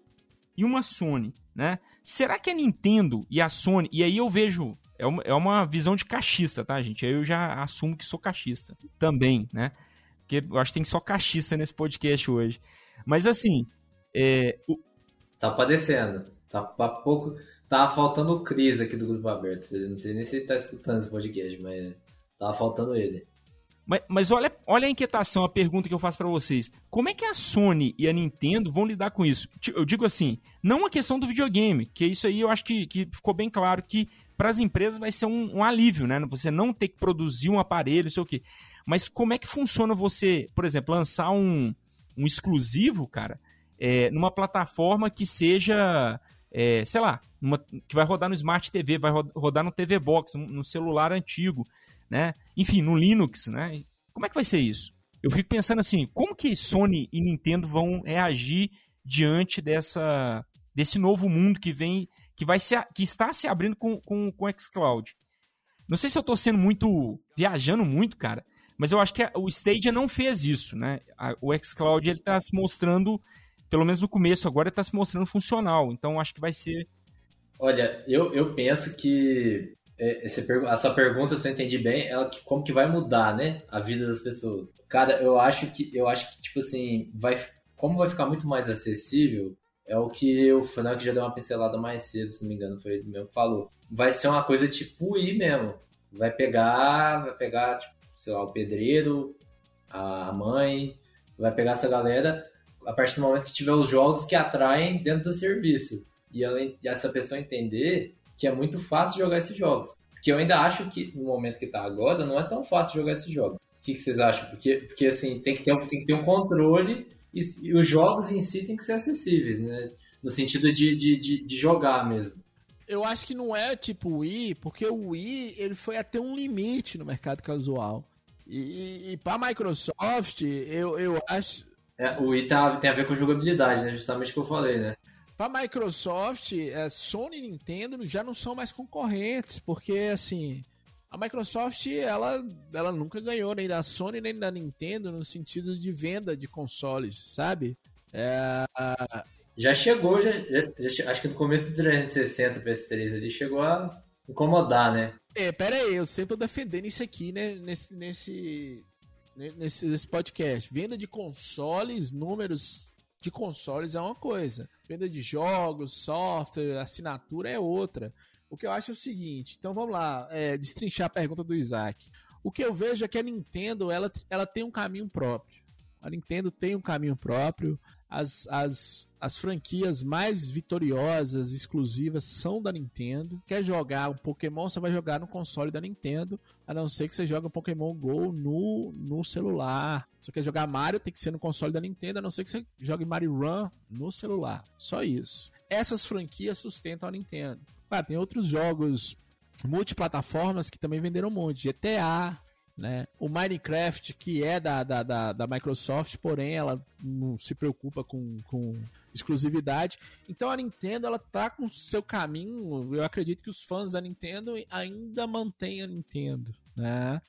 e uma Sony, né? Será que a Nintendo e a Sony... E aí eu vejo é uma, é uma visão de cachista, tá, gente? Eu já assumo que sou cachista também, né? Porque eu acho que tem só cachista nesse podcast hoje. Mas assim. É, o... Tá padecendo. Tá pouco. Tava faltando o Cris aqui do Grupo Aberto. Eu não sei nem se ele tá escutando esse podcast, mas tava faltando ele. Mas, mas olha, olha a inquietação, a pergunta que eu faço para vocês. Como é que a Sony e a Nintendo vão lidar com isso? Eu digo assim, não a questão do videogame, que isso aí eu acho que, que ficou bem claro que para as empresas vai ser um, um, alívio, né? Você não ter que produzir um aparelho, sei o quê. Mas como é que funciona você, por exemplo, lançar um, um exclusivo, cara, é, numa plataforma que seja, é, sei lá, uma, que vai rodar no Smart TV, vai rodar no TV Box, no celular antigo, né? Enfim, no Linux, né? Como é que vai ser isso? Eu fico pensando assim, como que Sony e Nintendo vão reagir diante dessa, desse novo mundo que vem que, vai se, que está se abrindo com, com, com o xCloud. Não sei se eu estou sendo muito. viajando muito, cara, mas eu acho que o Stadia não fez isso, né? o xCloud ele está se mostrando, pelo menos no começo agora, está se mostrando funcional. Então acho que vai ser. Olha, eu, eu penso que é, esse, a sua pergunta, se eu entendi bem, é como que vai mudar, né, a vida das pessoas. Cara, eu acho que eu acho que tipo assim, vai como vai ficar muito mais acessível, é o que o Frank já deu uma pincelada mais cedo, se não me engano, foi ele mesmo que falou. Vai ser uma coisa tipo ir mesmo. Vai pegar, vai pegar, tipo, sei lá, o pedreiro, a mãe, vai pegar essa galera a partir do momento que tiver os jogos que atraem dentro do serviço. E, ela, e essa pessoa entender que é muito fácil jogar esses jogos. Porque eu ainda acho que no momento que tá agora, não é tão fácil jogar esses jogos. O que, que vocês acham? Porque, porque assim, tem que, ter, tem que ter um controle e, e, os jogos em si têm que ser acessíveis, né? No sentido de, de, de, de jogar mesmo. Eu acho que não é tipo o Wii, porque o Wii ele foi até um limite no mercado casual. E, e para a Microsoft, eu, eu acho. É, o Wii tá, tem a ver com jogabilidade, né? Justamente o que eu falei, né? Para a Microsoft, é, Sony e Nintendo já não são mais concorrentes, porque assim a Microsoft, ela, ela nunca ganhou nem da Sony nem da Nintendo no sentido de venda de consoles, sabe? É... Já chegou, já, já, já, acho que no começo do 360 PS3 ele chegou a incomodar, né? É, pera aí, eu sempre tô defendendo isso aqui, né, nesse, nesse, nesse, nesse podcast. Venda de consoles, números de consoles é uma coisa. Venda de jogos, software, assinatura é outra. O que eu acho é o seguinte, então vamos lá, é, destrinchar a pergunta do Isaac. O que eu vejo é que a Nintendo ela, ela tem um caminho próprio. A Nintendo tem um caminho próprio. As, as, as franquias mais vitoriosas, exclusivas, são da Nintendo. Quer jogar um Pokémon, você vai jogar no console da Nintendo. A não ser que você jogue um Pokémon GO no, no celular. Se quer jogar Mario, tem que ser no console da Nintendo. A não ser que você jogue Mario Run no celular. Só isso. Essas franquias sustentam a Nintendo. Ah, tem outros jogos multiplataformas que também venderam um monte. GTA, né? O Minecraft, que é da, da, da, da, Microsoft, porém ela não se preocupa com, com exclusividade. Então a Nintendo ela tá com seu caminho. Eu acredito que os fãs da Nintendo ainda mantêm a Nintendo, né?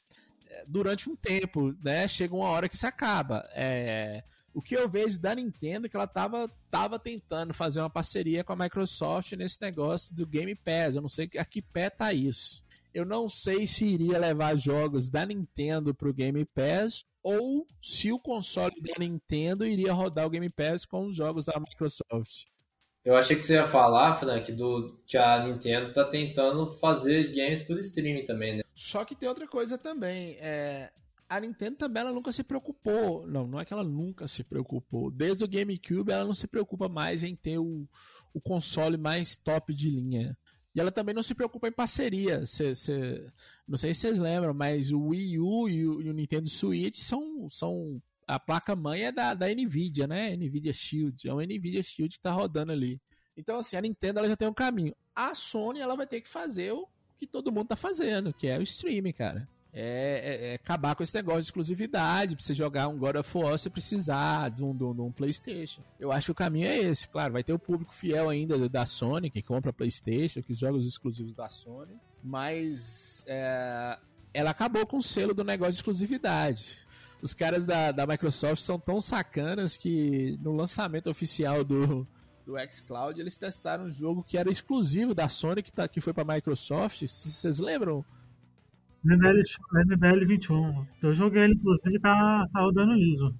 Durante um tempo, né? Chega uma hora que se acaba. É o que eu vejo da Nintendo é que ela tava, tava tentando fazer uma parceria com a Microsoft nesse negócio do Game Pass. Eu não sei a que pé tá isso. Eu não sei se iria levar jogos da Nintendo pro Game Pass ou se o console da Nintendo iria rodar o Game Pass com os jogos da Microsoft. Eu achei que você ia falar, Frank, do que a Nintendo tá tentando fazer games por streaming também, né? Só que tem outra coisa também. É, a Nintendo também ela nunca se preocupou. Não, não é que ela nunca se preocupou. Desde o GameCube ela não se preocupa mais em ter o, o console mais top de linha. E ela também não se preocupa em parceria. Cê, cê, não sei se vocês lembram, mas o Wii U e o, e o Nintendo Switch são, são a placa-mãe é da, da NVIDIA, né? NVIDIA Shield. É um NVIDIA Shield que tá rodando ali. Então, assim, a Nintendo ela já tem um caminho. A Sony, ela vai ter que fazer o que todo mundo tá fazendo, que é o streaming, cara. É, é, é, acabar com esse negócio de exclusividade, pra você jogar um God of War, você precisar de um, de, um, de um, PlayStation. Eu acho que o caminho é esse, claro. Vai ter o público fiel ainda da Sony, que compra PlayStation, que joga os exclusivos da Sony, mas é, ela acabou com o selo do negócio de exclusividade. Os caras da, da Microsoft são tão sacanas que no lançamento oficial do, do xCloud eles testaram um jogo que era exclusivo da Sony, que, tá, que foi pra Microsoft. Vocês lembram? MBL, MBL 21. Eu joguei ele, inclusive, tá, tá rodando liso.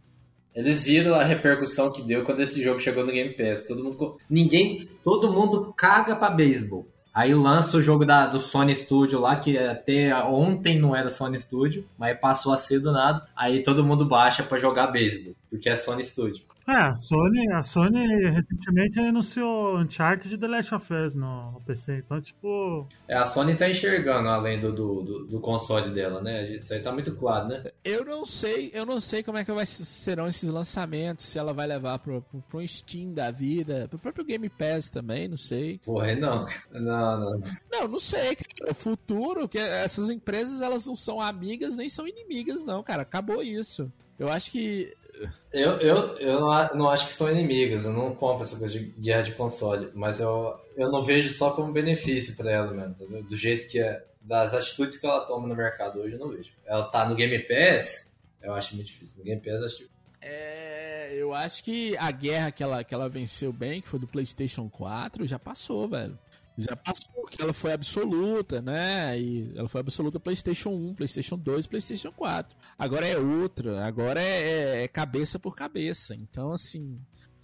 Eles viram a repercussão que deu quando esse jogo chegou no Game Pass. Todo mundo. Ninguém. Todo mundo caga pra beisebol. Aí lança o jogo da, do Sony Studio lá, que até ontem não era Sony Studio, mas passou a ser do nada. Aí todo mundo baixa para jogar beisebol, porque é Sony Studio. É, a Sony, a Sony recentemente anunciou Uncharted The Last of Us no, no, PC, então tipo... É, a Sony tá enxergando além do, do, do, do, console dela, né? Isso aí tá muito claro, né? Eu não sei, eu não sei como é que vai, serão esses lançamentos, se ela vai levar pro, pro, pro Steam da vida, pro próprio Game Pass também, não sei. Porra, não. Não, não. Não, não sei, o futuro, que essas empresas elas não são amigas nem são inimigas não, cara, acabou isso. Eu acho que eu, eu, eu não acho que são inimigas, eu não compro essa coisa de guerra de console, mas eu, eu não vejo só como benefício para ela mesmo, do jeito que é, das atitudes que ela toma no mercado hoje, eu não vejo. Ela tá no Game Pass, eu acho muito difícil. No Game Pass, acho é, eu acho que a guerra que ela, que ela venceu bem, que foi do PlayStation 4, já passou, velho já passou, que ela foi absoluta, né? E ela foi absoluta PlayStation 1, PlayStation 2, PlayStation 4. Agora é outra, agora é, é, é cabeça por cabeça. Então, assim.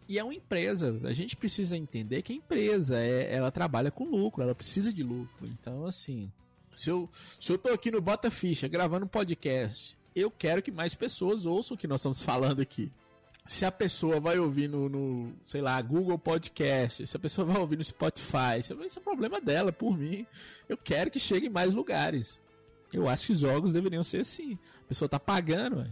E é uma empresa. A gente precisa entender que a empresa é, ela trabalha com lucro, ela precisa de lucro. Então, assim, se eu, se eu tô aqui no Bota Ficha gravando um podcast, eu quero que mais pessoas ouçam o que nós estamos falando aqui se a pessoa vai ouvir no, no, sei lá, Google Podcast, se a pessoa vai ouvir no Spotify, isso é problema dela, por mim. Eu quero que chegue em mais lugares. Eu acho que os jogos deveriam ser assim. A pessoa tá pagando, ué.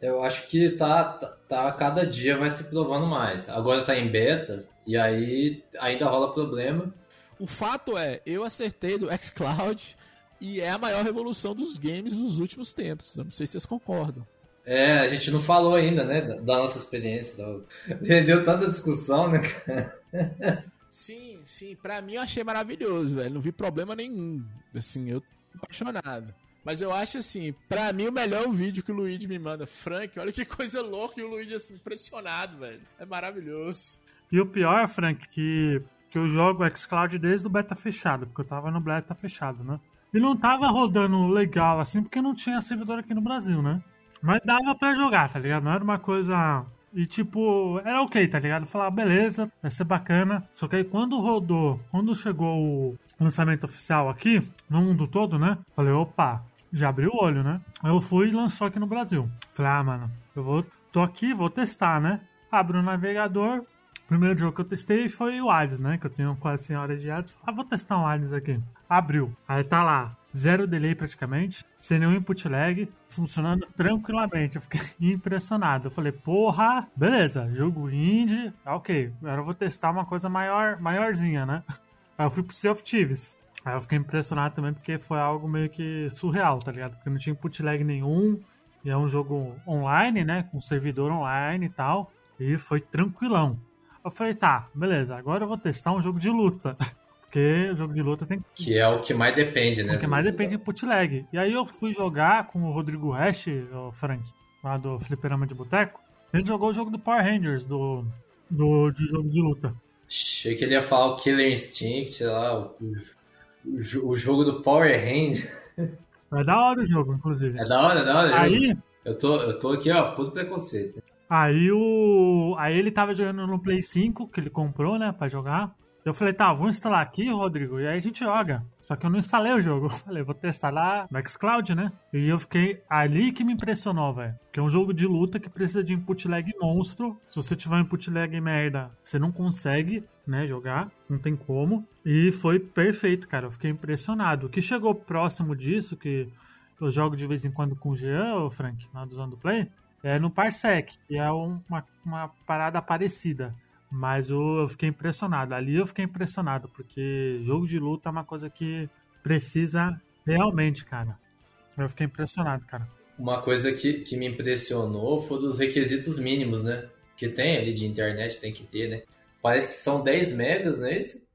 Eu acho que tá, tá, tá, cada dia vai se provando mais. Agora tá em beta e aí ainda rola problema. O fato é, eu acertei do xCloud e é a maior revolução dos games dos últimos tempos. Eu não sei se vocês concordam. É, a gente não falou ainda, né, da nossa experiência. Rendeu tanta discussão, né, cara? Sim, sim. Pra mim eu achei maravilhoso, velho. Não vi problema nenhum. Assim, eu tô apaixonado. Mas eu acho assim, pra mim o melhor é o vídeo que o Luigi me manda. Frank, olha que coisa louca. E o Luigi, assim, impressionado, velho. É maravilhoso. E o pior, Frank, que, que eu jogo xCloud desde o beta fechado, porque eu tava no beta fechado, né? E não tava rodando legal, assim, porque não tinha servidor aqui no Brasil, né? Mas dava pra jogar, tá ligado? Não era uma coisa. E tipo, era ok, tá ligado? Falar, beleza, vai ser bacana. Só que aí quando rodou, quando chegou o lançamento oficial aqui, no mundo todo, né? Falei, opa, já abriu o olho, né? Eu fui e lançou aqui no Brasil. Falei, ah, mano, eu vou. tô aqui, vou testar, né? Abro o navegador. O primeiro jogo que eu testei foi o Hades, né? Que eu tenho quase 100 horas de Hades. Ah, vou testar um Hades aqui. Abriu. Aí tá lá zero delay praticamente, sem nenhum input lag, funcionando tranquilamente. Eu fiquei impressionado. Eu falei, porra, beleza, jogo indie, ok, agora eu vou testar uma coisa maior, maiorzinha, né? Aí eu fui pro Sea of Thieves. Aí eu fiquei impressionado também porque foi algo meio que surreal, tá ligado? Porque não tinha input lag nenhum, e é um jogo online, né? Com servidor online e tal, e foi tranquilão. Eu falei, tá, beleza, agora eu vou testar um jogo de luta. Porque jogo de luta tem que. é o que mais depende, né? O que mais depende de put lag. E aí eu fui jogar com o Rodrigo Hash, o Frank, lá do Fliperama de Boteco. Ele jogou o jogo do Power Rangers, do, do de jogo de luta. Achei que ele ia falar o Killer Instinct, sei lá, o, o, o jogo do Power Rangers. É da hora o jogo, inclusive. É da hora, é da hora. Aí. Eu tô, eu tô aqui, ó, puto preconceito. Aí o. Aí ele tava jogando no Play 5, que ele comprou, né, pra jogar. Eu falei, tá, vou instalar aqui, Rodrigo, e aí a gente joga. Só que eu não instalei o jogo. Eu falei, vou testar lá no Xcloud, né? E eu fiquei ali que me impressionou, velho. Porque é um jogo de luta que precisa de input lag monstro. Se você tiver um input lag merda, você não consegue, né, jogar. Não tem como. E foi perfeito, cara. Eu fiquei impressionado. O que chegou próximo disso, que eu jogo de vez em quando com o Jean, o Frank, lá do Zone do Play, é no Parsec, que é um- uma, uma parada parecida. Mas eu, eu fiquei impressionado. Ali eu fiquei impressionado, porque jogo de luta é uma coisa que precisa realmente, cara. Eu fiquei impressionado, cara. Uma coisa que, que me impressionou foi dos requisitos mínimos, né? Que tem ali de internet, tem que ter, né? Parece que são 10 megas, não é isso?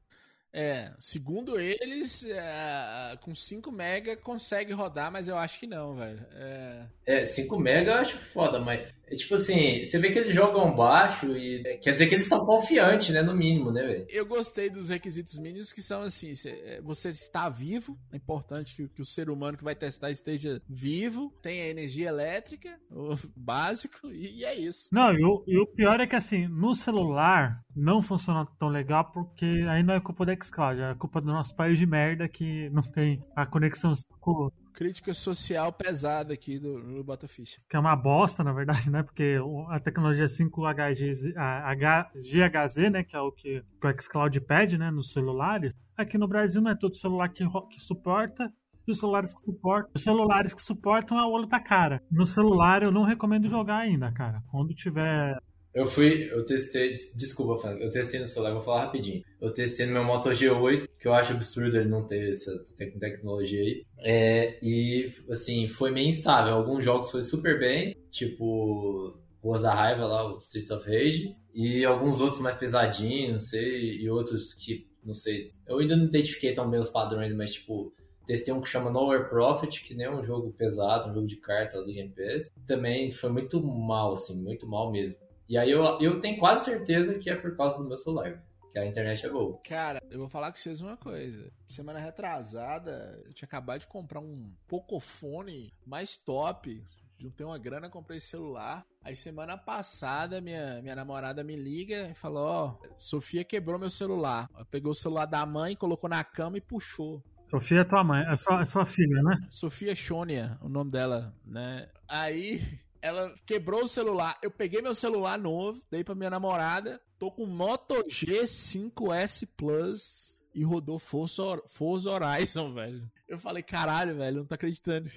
É, segundo eles, é, com 5 mega consegue rodar, mas eu acho que não, velho. É, É, 5 mega eu acho foda, mas é tipo assim, você vê que eles jogam baixo e é, quer dizer que eles estão confiantes, né? No mínimo, né, velho? eu gostei dos requisitos mínimos que são assim: é, você está vivo, é importante que, que o ser humano que vai testar esteja vivo, tenha energia elétrica, o básico, e, e é isso. Não, e o, e o pior é que assim, no celular não funciona tão legal porque aí não é culpa da Xcloud, é culpa do nosso país de merda que não tem a conexão 5, Crítica social pesada aqui do, Botafish. que é uma bosta, na verdade, né? Porque a tecnologia 5HZ, a H- GHZ, né? Que é o que o Xcloud pede, né? Nos celulares. Aqui no Brasil não é todo celular que, que suporta. E os celulares que suportam, os celulares que suportam é o olho da cara. No celular eu não recomendo jogar ainda, cara. Quando tiver Eu fui, eu testei, desculpa, eu testei no celular, vou falar rapidinho. Eu testei no meu Moto G8, que eu acho absurdo ele não ter essa tec- tecnologia aí. É, e, assim, foi meio instável. Alguns jogos foi super bem, tipo Rosa Raiva lá, o Streets of Rage, e alguns outros mais pesadinhos, não sei, e outros que, não sei. Eu ainda não identifiquei tão bem os padrões, mas, tipo, Testei um que chama Nowhere Profit, que nem é um jogo pesado, um jogo de carta do Game Pass. Também foi muito mal, assim, muito mal mesmo. E aí eu, eu tenho quase certeza que é por causa do meu celular, que a internet é boa. Cara, eu vou falar com vocês uma coisa. Semana retrasada, eu tinha acabado de comprar um Pocophone mais top. Juntei uma grana, comprei esse celular. Aí semana passada, minha, minha namorada me liga e falou: Ó, Sofia quebrou meu celular. Ela pegou o celular da mãe, colocou na cama e puxou. Sofia é tua mãe, é sua, é sua filha, né? Sofia Shonia, o nome dela, né? Aí ela quebrou o celular. Eu peguei meu celular novo, dei pra minha namorada. Tô com Moto G5S Plus e rodou Forza, Forza Horizon, velho. Eu falei, caralho, velho, não tô acreditando.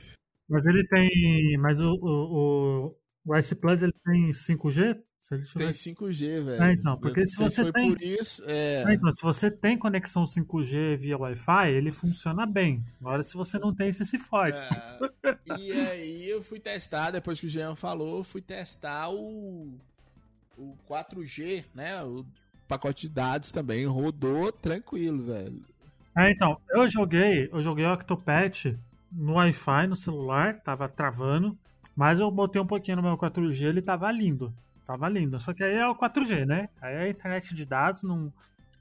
Mas ele tem. Mas o, o, o, o S Plus ele tem 5G? Se ele Tem tiver... 5G, velho. É, então, porque se sei você tem- por isso, é... Ah, então, se você tem conexão 5G via Wi-Fi, ele funciona bem. Agora, se você não tem, você se fode. É, e aí eu fui testar, depois que o Jean falou, eu fui testar o, o 4G, né? O pacote de dados também. Rodou tranquilo, velho. É, então, eu joguei, eu joguei o Octopath no Wi-Fi, no celular, tava travando, mas eu botei um pouquinho no meu 4G, ele tava lindo. Tava lindo. Só que aí é o 4G, né? Aí a internet de dados, não...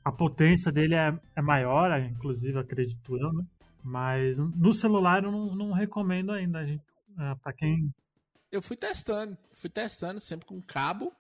a potência dele é, é maior, inclusive, acredito eu, né? Mas no celular eu não, não recomendo ainda, gente. É, pra quem. Eu fui testando, fui testando sempre com cabo.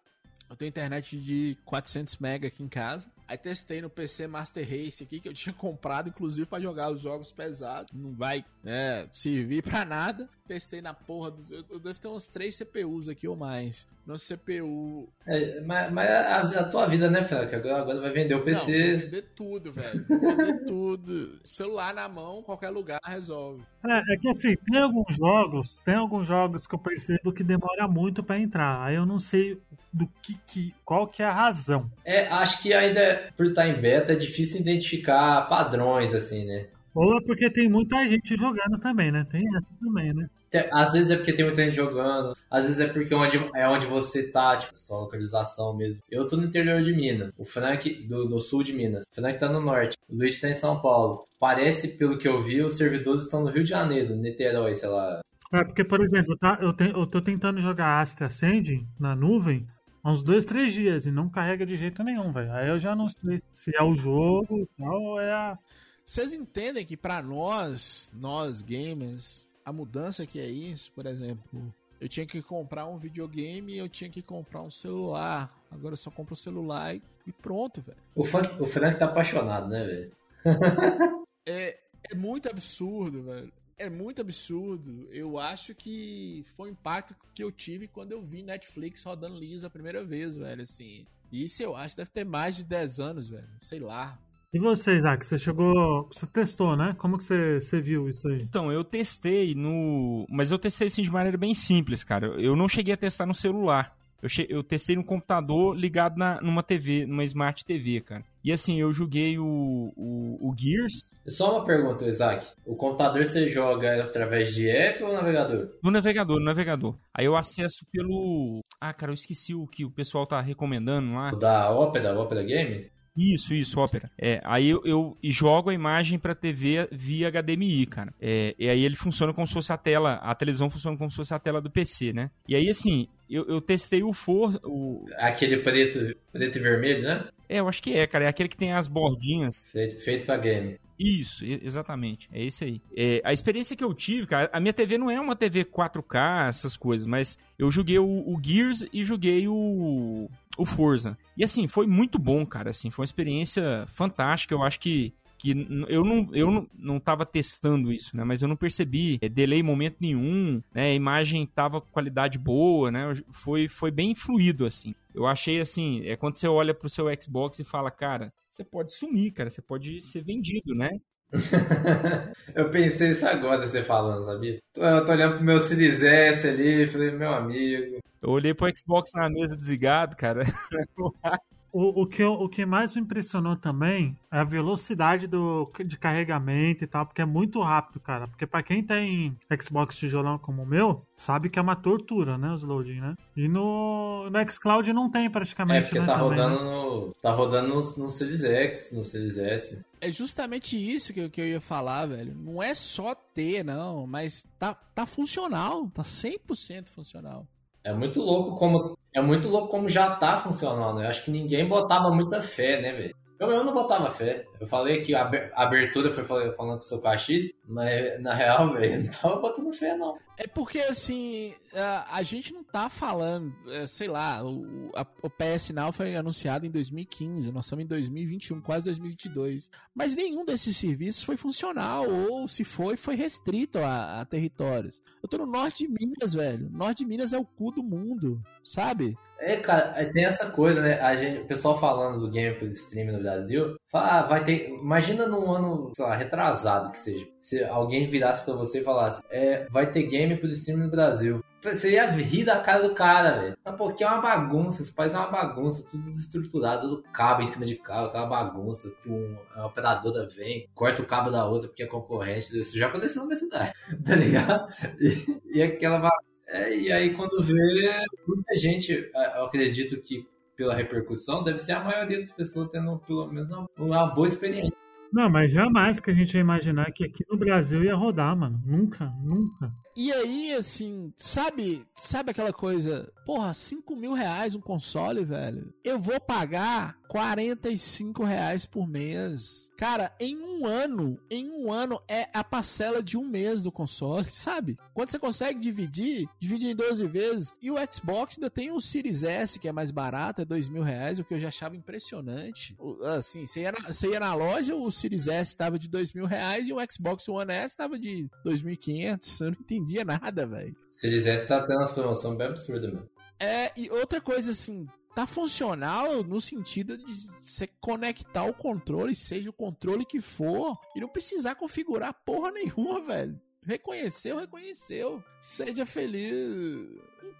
Eu tenho internet de 400 MB aqui em casa. Aí testei no PC Master Race aqui, que eu tinha comprado, inclusive, pra jogar os jogos pesados. Não vai é, servir pra nada. Testei na porra. Do, eu- devo ter umas 3 CPUs aqui ou mais. No CPU. É, mas mas a, a tua vida, né, Frank? Agora, agora vai vender o Não, PC. vou vender tudo, velho. Vou vender tudo. Celular na mão, qualquer lugar resolve. É, é que assim, tem alguns jogos, tem alguns jogos que eu percebo que demora muito pra entrar. Aí eu não sei do que, que qual que é a razão. É, acho que ainda, por estar em beta, é difícil identificar padrões, assim, né? Ou é porque tem muita gente jogando também, né? Tem essa também, né? Às vezes é porque tem muita gente jogando, às vezes é porque onde, é onde você tá, tipo, sua localização mesmo. Eu tô no interior de Minas, o Frank do, no sul de Minas, o Frank tá no norte, o Luiz tá em São Paulo. Parece, pelo que eu vi, os servidores estão no Rio de Janeiro, Niterói, sei lá. É, porque, por exemplo, tá, eu, te- eu tô tentando jogar Astra Ascending na nuvem há uns dois, três dias e não carrega de jeito nenhum, velho. Aí eu já não sei se é o jogo e tal, ou é a. Vocês entendem que pra nós, nós gamers, a mudança que é isso, por exemplo, eu tinha que comprar um videogame e eu tinha que comprar um celular. Agora eu só compro o celular e e pronto, velho. O Frank, o Frank tá apaixonado, né, velho? É, é muito absurdo, velho. É muito absurdo. Eu acho que foi o impacto que eu tive quando eu vi Netflix rodando liso a primeira vez, velho, assim. Isso eu acho que deve ter mais de 10 anos, velho. Sei lá. E você, Isaac, você chegou. Você testou, né? Como que você, você viu isso aí? Então, eu testei no. Mas eu testei assim de maneira bem simples, cara. Eu não cheguei a testar no celular. Eu, che... eu testei no computador ligado na... numa TV, numa Smart TV, cara. E assim, eu joguei o, o, o, Gears. Só uma pergunta, Isaac. O computador você joga através de app ou navegador? No navegador, no navegador. Aí eu acesso pelo. Ah, cara, eu esqueci o que o pessoal tá recomendando lá. O da Opera, Opera Game? Isso, isso, Opera. É, aí eu, eu jogo a imagem pra TV via HDMI, cara. É, e aí ele funciona como se fosse a tela, a televisão funciona como se fosse a tela do PC, né? E aí, assim, eu, eu testei o For... O... Aquele preto, preto e vermelho, né? É, eu acho que é, cara. É aquele que tem as bordinhas. Feito, feito pra game. Isso, exatamente. É esse aí. É, a experiência que eu tive, cara, a minha TV não é uma TV 4K, essas coisas, mas eu joguei o, o Gears e joguei o, o Forza. E assim, foi muito bom, cara. Assim, foi uma experiência fantástica. Eu acho que que eu não, eu não, não tava testando isso, né? Mas eu não percebi é, delay em momento nenhum, né? A imagem tava com qualidade boa, né? Foi, foi bem fluido, assim. Eu achei, assim, é quando você olha pro seu Xbox e fala, cara, você pode sumir, cara, você pode ser vendido, né? eu pensei isso agora, você falando, sabia? Eu tô olhando pro meu Series S ali, falei, meu amigo. Eu olhei pro Xbox na mesa desligado, cara. O, o, que, o que mais me impressionou também é a velocidade do, de carregamento e tal, porque é muito rápido, cara. Porque para quem tem Xbox tijolão como o meu, sabe que é uma tortura, né? Os loading, né? E no, no Xcloud não tem praticamente. É porque né, tá, também, rodando né? no, tá rodando no, no Series X, no Series S. É justamente isso que eu, que eu ia falar, velho. Não é só ter, não, mas tá, tá funcional, tá 100% funcional. É muito louco como é muito louco como já tá funcionando. Eu acho que ninguém botava muita fé, né, velho? Eu mesmo não botava fé. Eu falei que a abertura foi falando com o seu KX, mas na real, velho, não tava botando fé, não. É porque, assim, a, a gente não tá falando, é, sei lá, o, a, o PS Now foi anunciado em 2015, nós estamos em 2021, quase 2022. Mas nenhum desses serviços foi funcional, ou se foi, foi restrito a, a territórios. Eu tô no norte de Minas, velho. Norte de Minas é o cu do mundo, sabe? É, cara, tem essa coisa, né? A gente, o pessoal falando do game pelo stream no Brasil, fala, ah, vai ter. Imagina num ano, sei lá, retrasado que seja. Se alguém virasse pra você e falasse, é, vai ter game pelo stream no Brasil. Você ia rir da cara do cara, velho. Porque é uma bagunça, os pais é uma bagunça, tudo desestruturado, tudo cabo em cima de cabo, aquela bagunça. Um, a operadora vem, corta o cabo da outra porque é concorrente. Isso já aconteceu na minha cidade, tá ligado? E, e aquela bagunça é, e aí, quando vê, muita gente, eu acredito que pela repercussão, deve ser a maioria das pessoas tendo pelo menos uma, uma boa experiência. Não, mas jamais que a gente ia imaginar que aqui no Brasil ia rodar, mano. Nunca, nunca. E aí, assim, sabe, sabe aquela coisa, porra, 5 mil reais um console, velho? Eu vou pagar 45 reais por mês. Cara, em um ano, em um ano é a parcela de um mês do console, sabe? Quando você consegue dividir, divide em 12 vezes. E o Xbox ainda tem o Series S, que é mais barato, é 2 mil reais, o que eu já achava impressionante. Assim, você ia na, você ia na loja, o Series S estava de 2 mil reais e o Xbox One S estava de 2.500. Eu não entendia nada, velho. Series S tá tendo umas promoções bem absurdas, mano. É, e outra coisa assim, tá funcional no sentido de você conectar o controle, seja o controle que for, e não precisar configurar porra nenhuma, velho. Reconheceu, reconheceu. Seja feliz.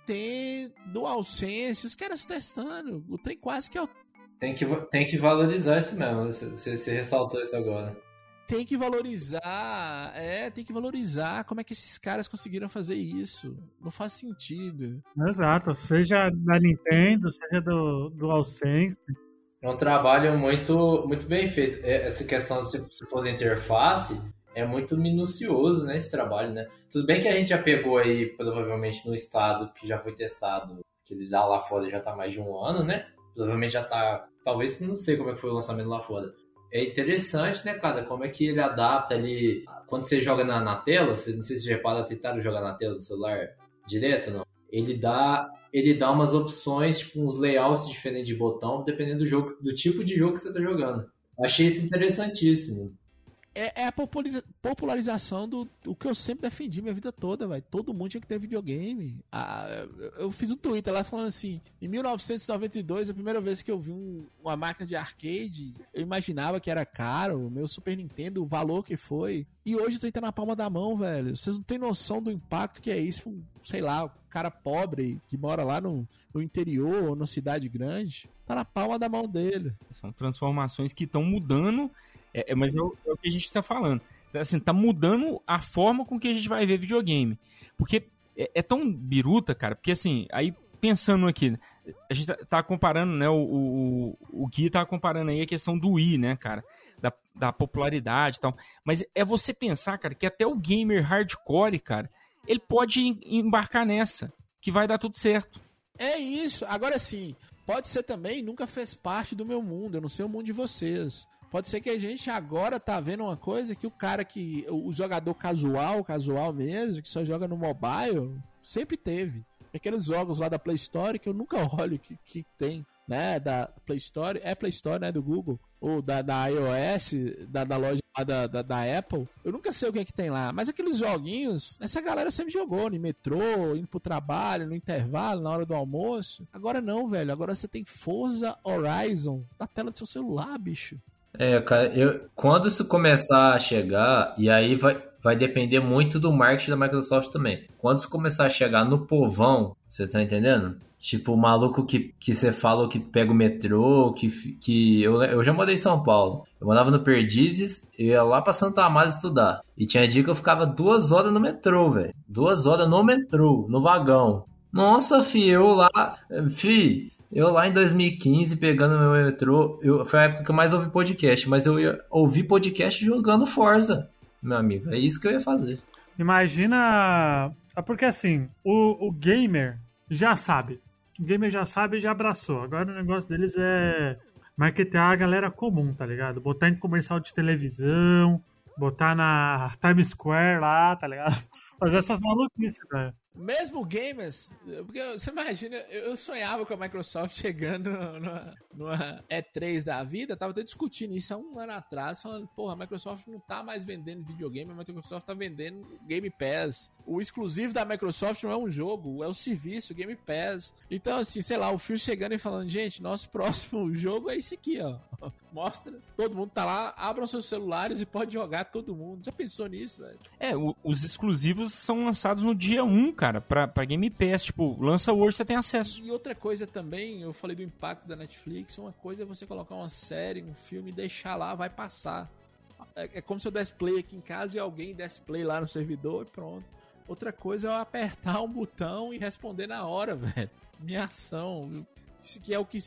Tem DualSense, os caras testando. O trem quase que é. Tem que, tem que valorizar isso mesmo. Você, você ressaltou isso agora tem que valorizar, é, tem que valorizar como é que esses caras conseguiram fazer isso. Não faz sentido. Exato, seja da Nintendo, seja do, do AllSense. É um trabalho muito, muito bem feito. É, essa questão, se, se for da interface, é muito minucioso, né, esse trabalho, né? Tudo bem que a gente já pegou aí, provavelmente, no estado que já foi testado, que ele já lá fora já tá mais de um ano, né? Provavelmente já tá, talvez, não sei como é que foi o lançamento lá fora é interessante, né, cara? Como é que ele adapta ali. Quando você joga na, na tela, você, não sei se você repara, tentaram jogar na tela do celular direto, não? Ele dá, ele dá umas opções, tipo, uns layouts diferentes de botão, dependendo do jogo, do tipo de jogo que você tá jogando. Achei isso interessantíssimo. É, é a popularização do, do que eu sempre defendi minha vida toda, velho. Todo mundo tinha que ter videogame. Ah, eu- fiz um Twitter lá falando assim: em 1992, a primeira vez que eu vi um- uma máquina de arcade, eu imaginava que era caro, meu Super Nintendo, o valor que foi. E hoje o tá na palma da mão, velho. Vocês não têm noção do impacto que é isso, sei lá, um cara pobre que mora lá no, no interior ou na cidade grande. Tá na palma da mão dele. São transformações que estão mudando, é, é, mas é o, é o que a gente está falando. Assim, tá mudando a forma com que a gente vai ver videogame. Porque é, é tão biruta, cara, porque assim, aí pensando aqui, a gente tá, tá comparando, né, o, o, o Gui tá comparando aí a questão do Wii, né, cara, da, da popularidade e tal. Mas é você pensar, cara, que até o gamer hardcore, cara, ele pode em- embarcar nessa, que vai dar tudo certo. É isso. Agora sim, pode ser também, nunca fez parte do meu mundo. Eu não sei o mundo de vocês. Pode ser que a gente agora tá vendo uma coisa que o cara que. O jogador casual, casual mesmo, que só joga no mobile, sempre teve. Aqueles jogos lá da Play Store que eu nunca olho que, que tem, né? Da Play Store, é Play Store, né? Do Google, ou da, da iOS, da, da loja da, da, da Apple. Eu nunca sei o que é que tem lá. Mas aqueles joguinhos, essa galera sempre jogou no metrô, indo pro trabalho, no intervalo, na hora do almoço. Agora não, velho. Agora você tem Forza Horizon na tela do seu celular, bicho. É, cara, eu, quando isso começar a chegar, e aí vai, vai depender muito do marketing da Microsoft também. Quando isso começar a chegar no povão, você tá entendendo? Tipo, o maluco que, que você fala que pega o metrô, que, que eu, eu já morei em São Paulo. Eu morava no Perdizes, eu ia lá pra Santa Amaro estudar. E tinha dia que eu ficava duas horas no metrô, velho. Duas horas no metrô, no vagão. Nossa, fi, eu lá. Fi, eu lá em 2015, pegando meu metrô, eu, foi a época que eu mais ouvi podcast, mas eu ia ouvir podcast jogando Forza, meu amigo. É isso que eu ia fazer. Imagina. É porque assim, o, o gamer já sabe. O gamer já sabe e já abraçou. Agora o negócio deles é marketear a galera comum, tá ligado? Botar em comercial de televisão, botar na Times Square lá, tá ligado? Fazer essas maluquices, velho. Mesmo gamers, porque você imagina, eu sonhava com a Microsoft chegando numa, numa E3 da vida, tava até discutindo isso há um ano atrás, falando, porra, a Microsoft não tá mais vendendo videogame, a Microsoft tá vendendo Game Pass. O exclusivo da Microsoft não é um jogo, é o serviço, Game Pass. Então, assim, sei lá, o Phil chegando e falando, gente, nosso próximo jogo é esse aqui, ó. Mostra, todo mundo tá lá, abram seus celulares e pode jogar todo mundo. Já pensou nisso, velho? É, o- os exclusivos são lançados no dia 1, cara, pra, pra Game Pass. Tipo, lança hoje, você tem acesso. E outra coisa também, eu falei do impacto da Netflix, uma coisa é você colocar uma série, um filme e deixar lá, vai passar. É, é como se eu desse play aqui em casa e alguém desse play lá no servidor e pronto. Outra coisa é eu apertar um botão e responder na hora, velho. Minha ação. Isso que é o que,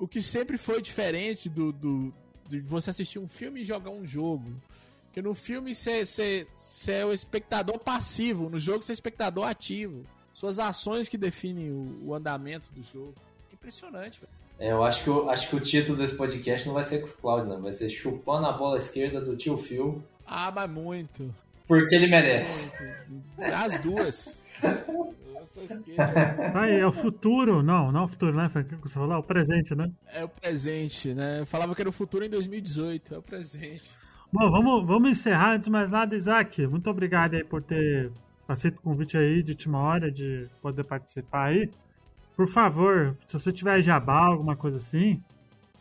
o que sempre foi diferente do, do, de você assistir um filme e jogar um jogo. Porque no filme você é o espectador passivo, no jogo você é espectador ativo. Suas ações que definem o, o andamento do jogo. É impressionante, velho. É, eu acho que, o- acho que o título desse podcast não vai ser Xcloud, não. Vai ser Chupando a Bola Esquerda do Tio Phil, Ah, mas muito. porque ele merece. muito. As duas. Esquerda. Aí, é o futuro. Não, não é o futuro, né? Foi o que você falou? É o presente, né? É o presente, né? Eu falava que era o futuro em 2018. É o presente. Bom, vamos, vamos encerrar. Antes de mais nada, Isaac, muito obrigado aí por ter aceito o convite aí de última hora de poder participar aí. Por favor, se você tiver jabá, alguma coisa assim,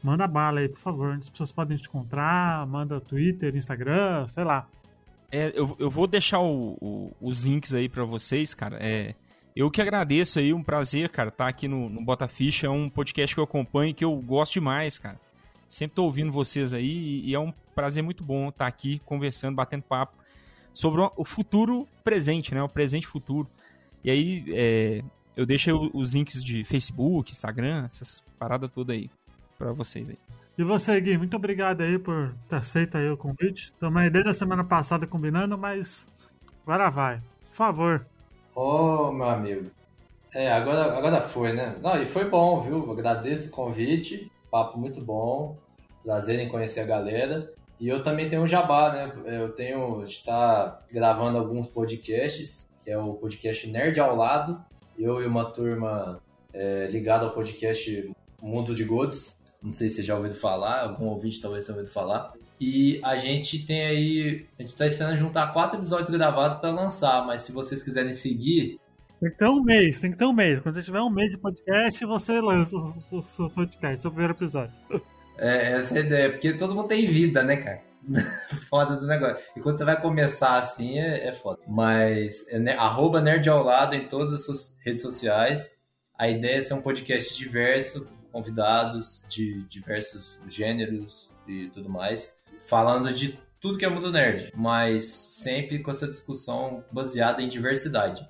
manda bala aí, por favor. As pessoas podem te encontrar, manda Twitter, Instagram, sei lá. É, eu, eu vou deixar o- o- os links aí pra vocês, cara. É, eu que agradeço aí, um prazer, cara, estar aqui no, no Bota Ficha. É um podcast que eu acompanho que eu gosto demais, cara. Sempre tô ouvindo vocês aí e, é um prazer muito bom estar aqui conversando, batendo papo sobre o, futuro presente, né? O presente futuro. E aí, é, eu deixo os links de Facebook, Instagram, essas paradas todas aí pra vocês aí. E você, Gui, muito obrigado aí por ter aceito aí o convite. Também desde a semana passada combinando, mas agora vai. Por favor. Ô, meu amigo. É, agora, agora foi, né? Não, e foi bom, viu? Agradeço o convite. Papo muito bom. Prazer em conhecer a galera. E eu também tenho um jabá, né? Eu tenho. A gente tá gravando alguns podcasts, que é o podcast Nerd ao Lado. Eu e uma turma é, ligada ao podcast Mundo de Gods. Não sei se você já ouviu falar, algum ouvinte talvez tenha ouvido falar. E a gente tem aí. A gente tá esperando juntar quatro episódios gravados para lançar, mas se vocês quiserem seguir. Tem que ter um mês, tem que ter um mês. Quando você tiver um mês de podcast, você lança o seu podcast, seu primeiro episódio. É, essa é a ideia, porque todo mundo tem vida, né, cara? foda do negócio. E quando você vai começar assim, é, é foda. Mas é né, arroba Nerd ao lado em todas as suas redes sociais. A ideia é ser um podcast diverso, convidados de diversos gêneros e tudo mais, falando de tudo que é mundo nerd, mas sempre com essa discussão baseada em diversidade.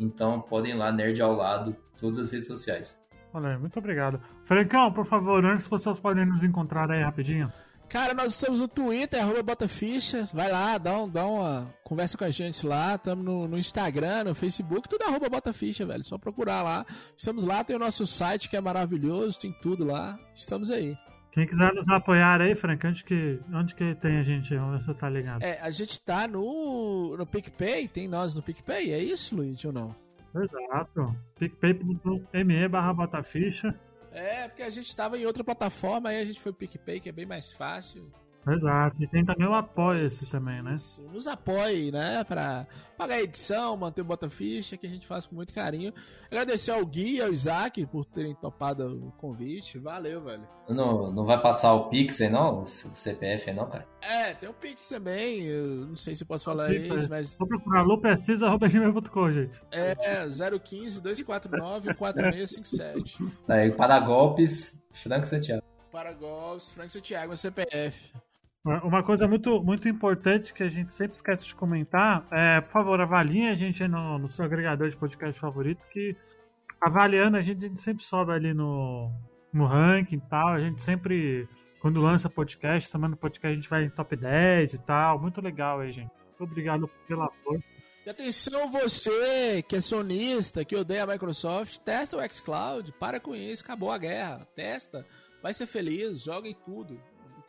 Então podem ir lá, Nerd ao lado, todas as redes sociais. Olha, muito obrigado. Francão, por favor, antes vocês podem nos encontrar aí rapidinho. Cara, nós estamos no Twitter, arroba Botaficha. Vai lá, dá, um, dá uma. Conversa com a gente lá. Estamos no, no, Instagram, no Facebook, tudo arroba Botaficha, velho. Só procurar lá. Estamos lá, tem o nosso site que é maravilhoso, tem tudo lá. Estamos aí. Quem quiser nos apoiar aí, Frank, onde que, onde que tem a gente? Onde você tá ligado? É, a gente tá no, no PicPay, tem nós no PicPay, é isso, Luiz, ou não? Exato. PicPay.me barra Botaficha. É, porque a gente tava em outra plataforma, aí a gente foi pro PicPay, que é bem mais fácil. Exato, e tem também o Apoia-se também, né? Isso, nos apoie, né? Pra pagar a edição, manter o Bota Ficha, que a gente faz com muito carinho. Agradecer ao Gui e ao Isaac por terem topado o convite. Valeu, velho. Não, não vai passar o Pix aí, não? O CPF aí, não, cara? É, tem o Pix também. Eu não sei se eu posso falar isso, é. mas. Vou procurar lupescis.gmail.com, gente. É, 015 249 4657. Aí, para golpes, Franco Santiago. Para golpes, Franco Santiago, CPF. Uma coisa muito, muito importante que a gente sempre esquece de comentar é, por favor, avaliem a gente no, no seu agregador de podcast favorito, que avaliando a gente, a gente sempre sobe ali no, no ranking e tal. A gente sempre, quando lança podcast, semana podcast, a gente vai em top 10 e tal. Muito legal aí, gente. Muito obrigado pela força. E atenção você que é sonista, que odeia a Microsoft, testa o xCloud, para com isso, acabou a guerra. Testa, vai ser feliz, joga em tudo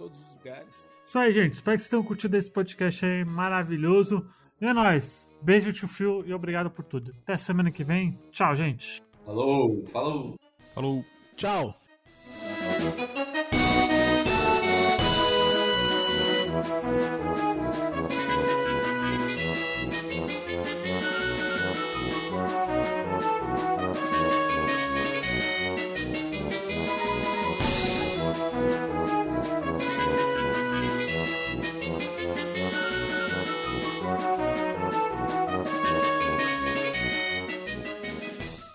todos os lugares. Isso aí, gente. Espero que vocês tenham curtido esse podcast aí maravilhoso. E é nóis. Beijo, tio Phil, e obrigado por tudo. Até semana que vem. Tchau, gente. Falou, falou. Falou. Tchau.